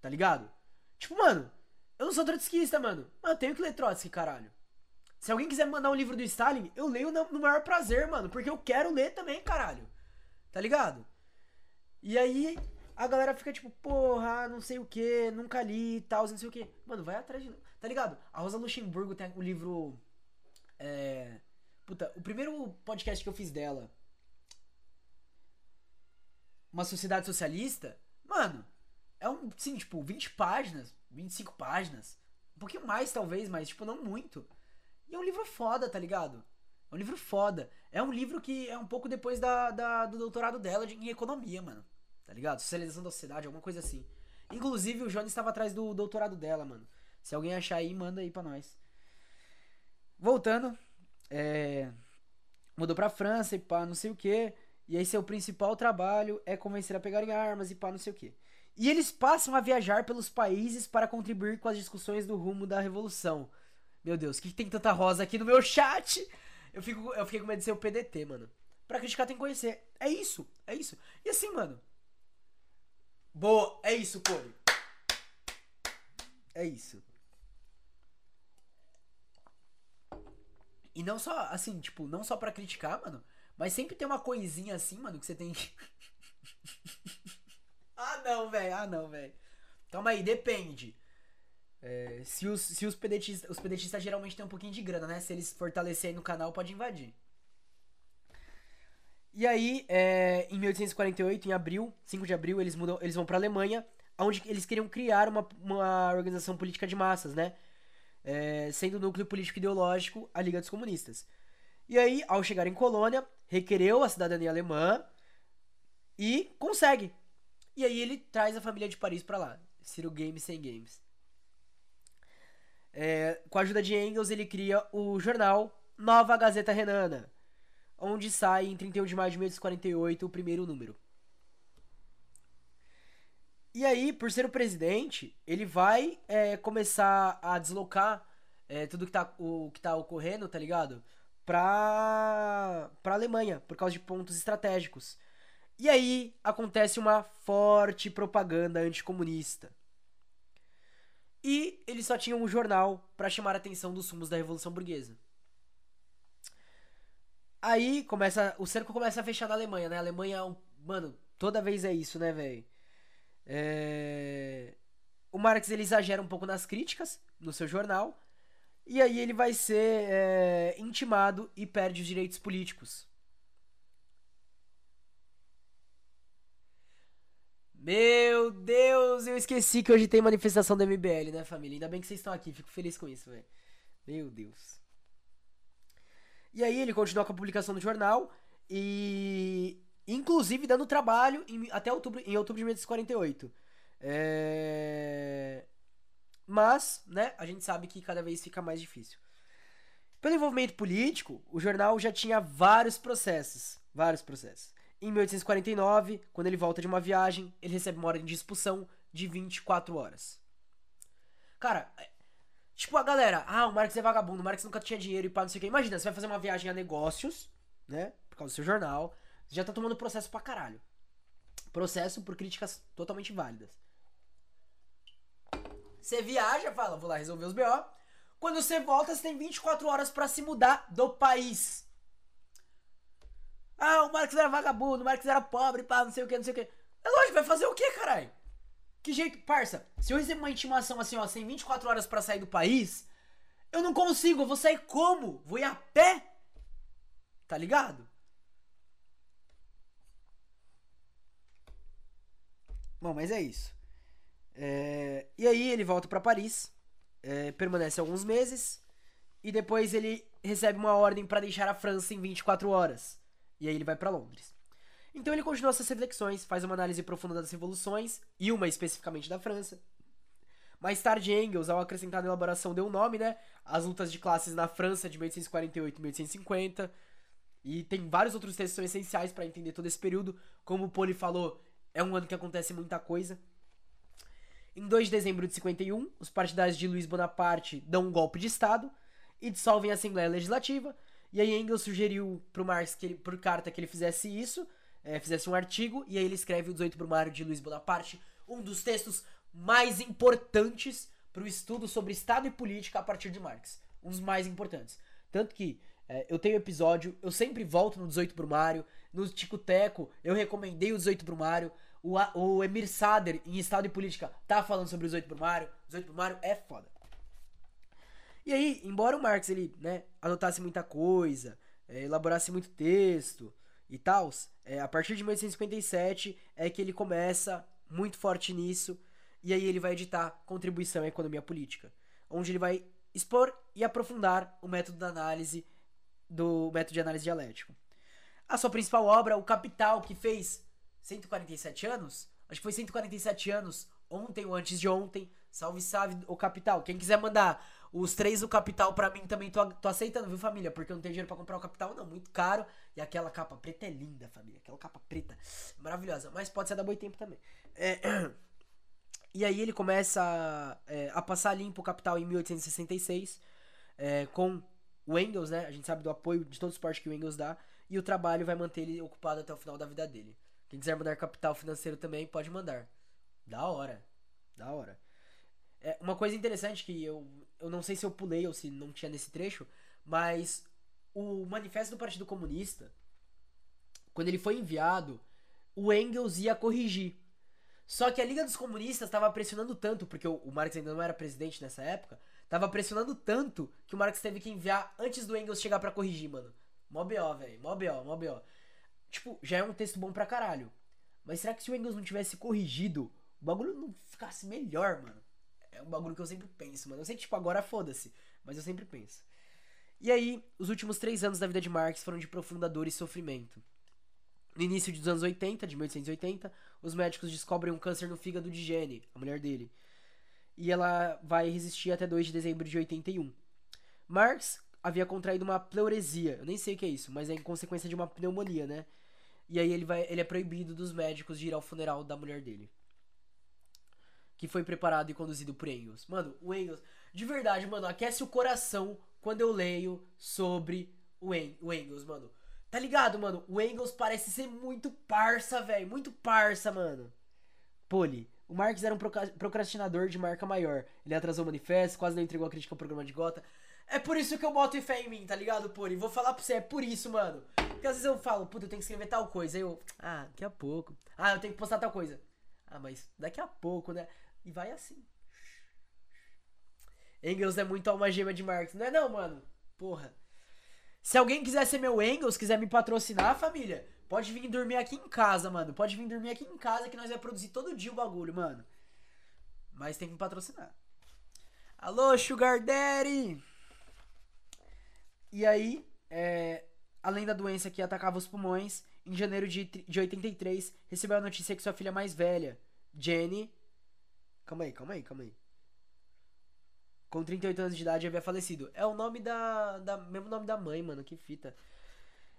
Tá ligado? Tipo, mano, eu não sou trotskista, mano. Mas eu tenho que ler Trotsky, caralho. Se alguém quiser me mandar um livro do Stalin, eu leio no, no maior prazer, mano. Porque eu quero ler também, caralho. Tá ligado? E aí, a galera fica tipo, porra, não sei o que, nunca li e tal, não sei o que. Mano, vai atrás de. Tá ligado? A Rosa Luxemburgo tem o livro. É. Puta, o primeiro podcast que eu fiz dela. Uma sociedade socialista. Mano, é um. Sim, tipo, 20 páginas, 25 páginas. Um pouquinho mais, talvez, mas, tipo, não muito. E é um livro foda, tá ligado? É um livro foda. É um livro que é um pouco depois da, da do doutorado dela de, em economia, mano. Tá ligado? Socialização da sociedade, alguma coisa assim. Inclusive, o Johnny estava atrás do doutorado dela, mano. Se alguém achar aí, manda aí pra nós. Voltando. É... Mudou pra França e pá, não sei o que. E aí seu principal trabalho é convencer a pegarem armas e pá, não sei o que. E eles passam a viajar pelos países para contribuir com as discussões do rumo da revolução. Meu Deus, que, que tem tanta rosa aqui no meu chat? Eu, fico, eu fiquei com medo de ser o PDT, mano. Pra criticar tem que conhecer. É isso, é isso. E assim, mano. Boa, é isso, Cole. É isso. E não só, assim, tipo, não só pra criticar, mano. Mas sempre tem uma coisinha assim, mano, que você tem ah, não, velho. Ah, não, velho. Calma aí, depende. É, se os, se os pedetistas. Os pedetistas geralmente têm um pouquinho de grana, né? Se eles fortalecerem no canal, pode invadir. E aí, é, em 1848, em abril, 5 de abril, eles, mudam, eles vão pra Alemanha, onde eles queriam criar uma, uma organização política de massas, né? É, sendo o núcleo político ideológico a Liga dos Comunistas. E aí, ao chegar em Colônia, requereu a cidadania alemã e consegue. E aí ele traz a família de Paris para lá. Ciro Games sem Games. É, com a ajuda de Engels, ele cria o jornal Nova Gazeta Renana, onde sai em 31 de maio de 1848 o primeiro número. E aí, por ser o presidente, ele vai é, começar a deslocar é, tudo que tá, o que tá ocorrendo, tá ligado? Pra, pra Alemanha, por causa de pontos estratégicos. E aí acontece uma forte propaganda anticomunista. E eles só tinham um jornal para chamar a atenção dos sumos da Revolução Burguesa. Aí começa. O cerco começa a fechar na Alemanha, né? A Alemanha, mano, toda vez é isso, né, velho? É... O Marx ele exagera um pouco nas críticas no seu jornal. E aí ele vai ser é, intimado e perde os direitos políticos. Meu Deus, eu esqueci que hoje tem manifestação do MBL, né, família? Ainda bem que vocês estão aqui, fico feliz com isso, velho. Meu Deus. E aí ele continua com a publicação do jornal e inclusive dando trabalho em, até outubro, em outubro de 1948. É... Mas, né, a gente sabe que cada vez fica mais difícil. Pelo envolvimento político, o jornal já tinha vários processos, vários processos. Em 1849, quando ele volta de uma viagem, ele recebe uma ordem de expulsão de 24 horas. Cara, Tipo, a galera, ah, o Marx é vagabundo, o Marx nunca tinha dinheiro e pá, não sei o que. Imagina, você vai fazer uma viagem a negócios, né? Por causa do seu jornal. Você já tá tomando processo pra caralho. Processo por críticas totalmente válidas. Você viaja, fala, vou lá resolver os BO. Quando você volta, você tem 24 horas para se mudar do país. Ah, o Marx era vagabundo, o Marx era pobre, pá, não sei o que, não sei o que. É lógico, vai fazer o que, caralho? Que jeito, parça? Se eu receber uma intimação assim, ó, sem 24 horas para sair do país, eu não consigo, eu vou sair como? Vou ir a pé? Tá ligado? Bom, mas é isso. É... E aí ele volta para Paris, é... permanece alguns meses e depois ele recebe uma ordem para deixar a França em 24 horas. E aí ele vai para Londres. Então ele continua essas reflexões, faz uma análise profunda das revoluções, e uma especificamente da França, Mais tarde, Engels, ao acrescentar na elaboração, deu um nome, né? As lutas de classes na França de 1848 e 1850. E tem vários outros textos que são essenciais para entender todo esse período. Como o Poli falou, é um ano que acontece muita coisa. Em 2 de dezembro de 51, os partidários de Luiz Bonaparte dão um golpe de Estado e dissolvem a Assembleia Legislativa. E aí Engels sugeriu pro Marx que ele, por carta que ele fizesse isso, é, fizesse um artigo, e aí ele escreve o 18 Brumário de Luiz Bonaparte, um dos textos mais importantes para o estudo sobre Estado e política a partir de Marx. Um dos mais importantes. Tanto que é, eu tenho episódio, eu sempre volto no 18 Brumário, no Tico Teco eu recomendei o 18 Brumário, o, o Emir Sader, em Estado e Política, tá falando sobre o 18 Brumário, o 18 Brumário é foda. E aí, embora o Marx ele, né, anotasse muita coisa, é, elaborasse muito texto e tal, é, a partir de 1857 é que ele começa muito forte nisso, e aí ele vai editar Contribuição à Economia Política, onde ele vai expor e aprofundar o método da análise do método de análise dialético. A sua principal obra, O Capital, que fez 147 anos, acho que foi 147 anos ontem ou antes de ontem, salve salve o Capital. Quem quiser mandar os três do Capital pra mim também tô, tô aceitando, viu, família? Porque eu não tenho dinheiro pra comprar o Capital, não. Muito caro. E aquela capa preta é linda, família. Aquela capa preta. Maravilhosa. Mas pode ser da Boitempo também. É... E aí ele começa é, a passar limpo o Capital em 1866. É, com o Engels, né? A gente sabe do apoio de todo o esporte que o Engels dá. E o trabalho vai manter ele ocupado até o final da vida dele. Quem quiser mandar capital financeiro também, pode mandar. Da hora. Da hora. É, uma coisa interessante que eu, eu não sei se eu pulei ou se não tinha nesse trecho, mas o manifesto do Partido Comunista, quando ele foi enviado, o Engels ia corrigir. Só que a Liga dos Comunistas estava pressionando tanto, porque o, Marx ainda não era presidente nessa época, estava pressionando tanto que o Marx teve que enviar antes do Engels chegar para corrigir, mano. Mó BO, velho. Mó BO, mó BO. Tipo, já é um texto bom pra caralho. Mas será que se o Engels não tivesse corrigido, o bagulho não ficasse melhor, mano? É um bagulho que eu sempre penso, mano. Eu sei que, tipo, agora foda-se. Mas eu sempre penso. E aí, os últimos três anos da vida de Marx foram de profunda dor e sofrimento. No início dos anos 80, de 1880, os médicos descobrem um câncer no fígado de Jenny, a mulher dele. E ela vai resistir até 2 de dezembro de 81. Marx havia contraído uma pleuresia. Eu nem sei o que é isso, mas é em consequência de uma pneumonia, né? E aí ele, vai, ele é proibido dos médicos de ir ao funeral da mulher dele que foi preparado e conduzido por Engels. Mano, o Engels, de verdade, mano, aquece o coração quando eu leio sobre o, en o Engels, mano. Tá ligado, mano? O Engels parece ser muito parça, velho. Muito parça, mano. Poli. O Marx era um procrastinador de marca maior. Ele atrasou o manifesto, quase não entregou a crítica ao programa de Gota. É por isso que eu boto fé em mim, tá ligado, Poli? Vou falar pra você, é por isso, mano. Porque às vezes eu falo, puta, eu tenho que escrever tal coisa. Aí eu, ah, daqui a pouco. Ah, eu tenho que postar tal coisa. Ah, mas daqui a pouco, né? E vai assim. Engels é muito alma gêmea de Marx. Não é não, mano? Porra. Se alguém quiser ser meu Engels, quiser me patrocinar, família, pode vir dormir aqui em casa, mano. Pode vir dormir aqui em casa que nós vai produzir todo dia o bagulho, mano. Mas tem que me patrocinar. Alô, Sugar Daddy! E aí, é, além da doença que atacava os pulmões, em janeiro de, de 83, recebeu a notícia que sua filha mais velha, Jenny, Calma aí, calma aí, calma aí. Com 38 anos de idade havia falecido. É o nome da. da mesmo nome da mãe, mano. Que fita.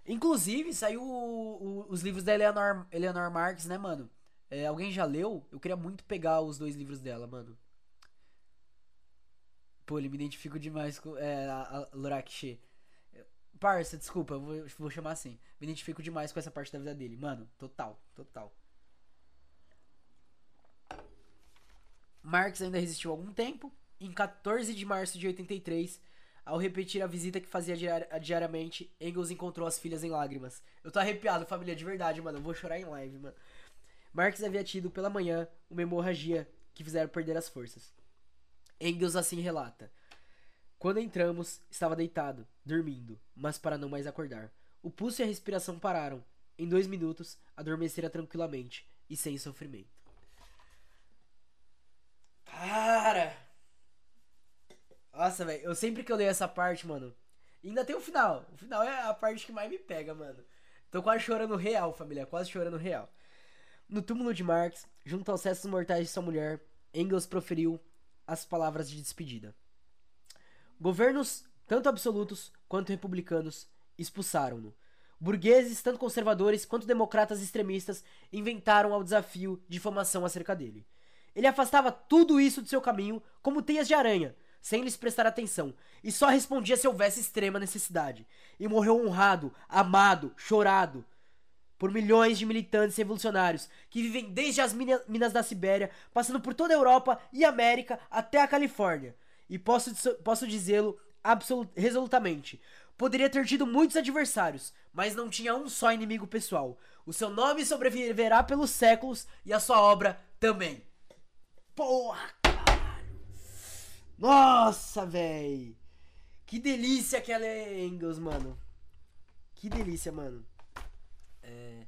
Inclusive, saiu o, o, os livros da Eleanor, Eleanor Marx, né, mano? É, alguém já leu? Eu queria muito pegar os dois livros dela, mano. Pô, ele me identifico demais com é, a, a Lorac Parça, desculpa, eu vou, vou chamar assim. Me identifico demais com essa parte da vida dele. Mano, total, total. Marx ainda resistiu algum tempo. Em 14 de março de 83, ao repetir a visita que fazia diariamente, Engels encontrou as filhas em lágrimas. Eu tô arrepiado, família, de verdade, mano. Eu vou chorar em live, mano. Marx havia tido pela manhã uma hemorragia que fizeram perder as forças. Engels assim relata: Quando entramos, estava deitado, dormindo, mas para não mais acordar. O pulso e a respiração pararam. Em dois minutos, adormecera tranquilamente e sem sofrimento. Cara! Nossa, velho, eu sempre que eu leio essa parte, mano. Ainda tem o final. O final é a parte que mais me pega, mano. Tô quase chorando real, família. Quase chorando real. No túmulo de Marx, junto aos restos mortais de sua mulher, Engels proferiu as palavras de despedida. Governos, tanto absolutos quanto republicanos, expulsaram-no. Burgueses, tanto conservadores quanto democratas extremistas, inventaram ao desafio difamação acerca dele. Ele afastava tudo isso do seu caminho como teias de aranha, sem lhes prestar atenção, e só respondia se houvesse extrema necessidade. E morreu honrado, amado, chorado por milhões de militantes revolucionários que vivem desde as minas da Sibéria, passando por toda a Europa e América até a Califórnia. E posso, posso dizê-lo resolutamente. Poderia ter tido muitos adversários, mas não tinha um só inimigo pessoal. O seu nome sobreviverá pelos séculos e a sua obra também. Porra, caralho. Nossa, véi. Que delícia que ela é Engels, mano. Que delícia, mano. É...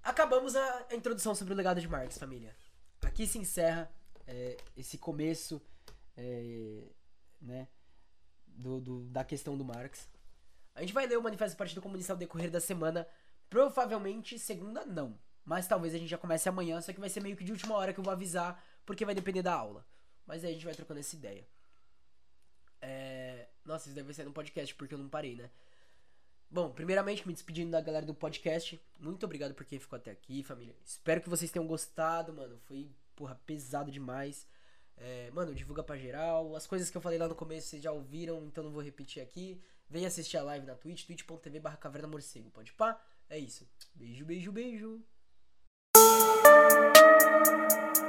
Acabamos a, introdução sobre o legado de Marx, família. Aqui se encerra é, esse começo, é, né, do, do, da questão do Marx. A gente vai ler o Manifesto do Partido Comunista ao decorrer da semana. Provavelmente segunda não. Mas talvez a gente já comece amanhã, só que vai ser meio que de última hora que eu vou avisar, porque vai depender da aula. Mas aí a gente vai trocando essa ideia. É... Nossa, isso deve ser no podcast, porque eu não parei, né? Bom, primeiramente me despedindo da galera do podcast. Muito obrigado por quem ficou até aqui, família. Espero que vocês tenham gostado, mano. Foi, porra, pesado demais. É, mano, divulga pra geral. As coisas que eu falei lá no começo vocês já ouviram, então não vou repetir aqui. Vem assistir a live na Twitch, twitch.tv barra caverna morcego. Pode pá? É isso. Beijo, beijo, beijo thank you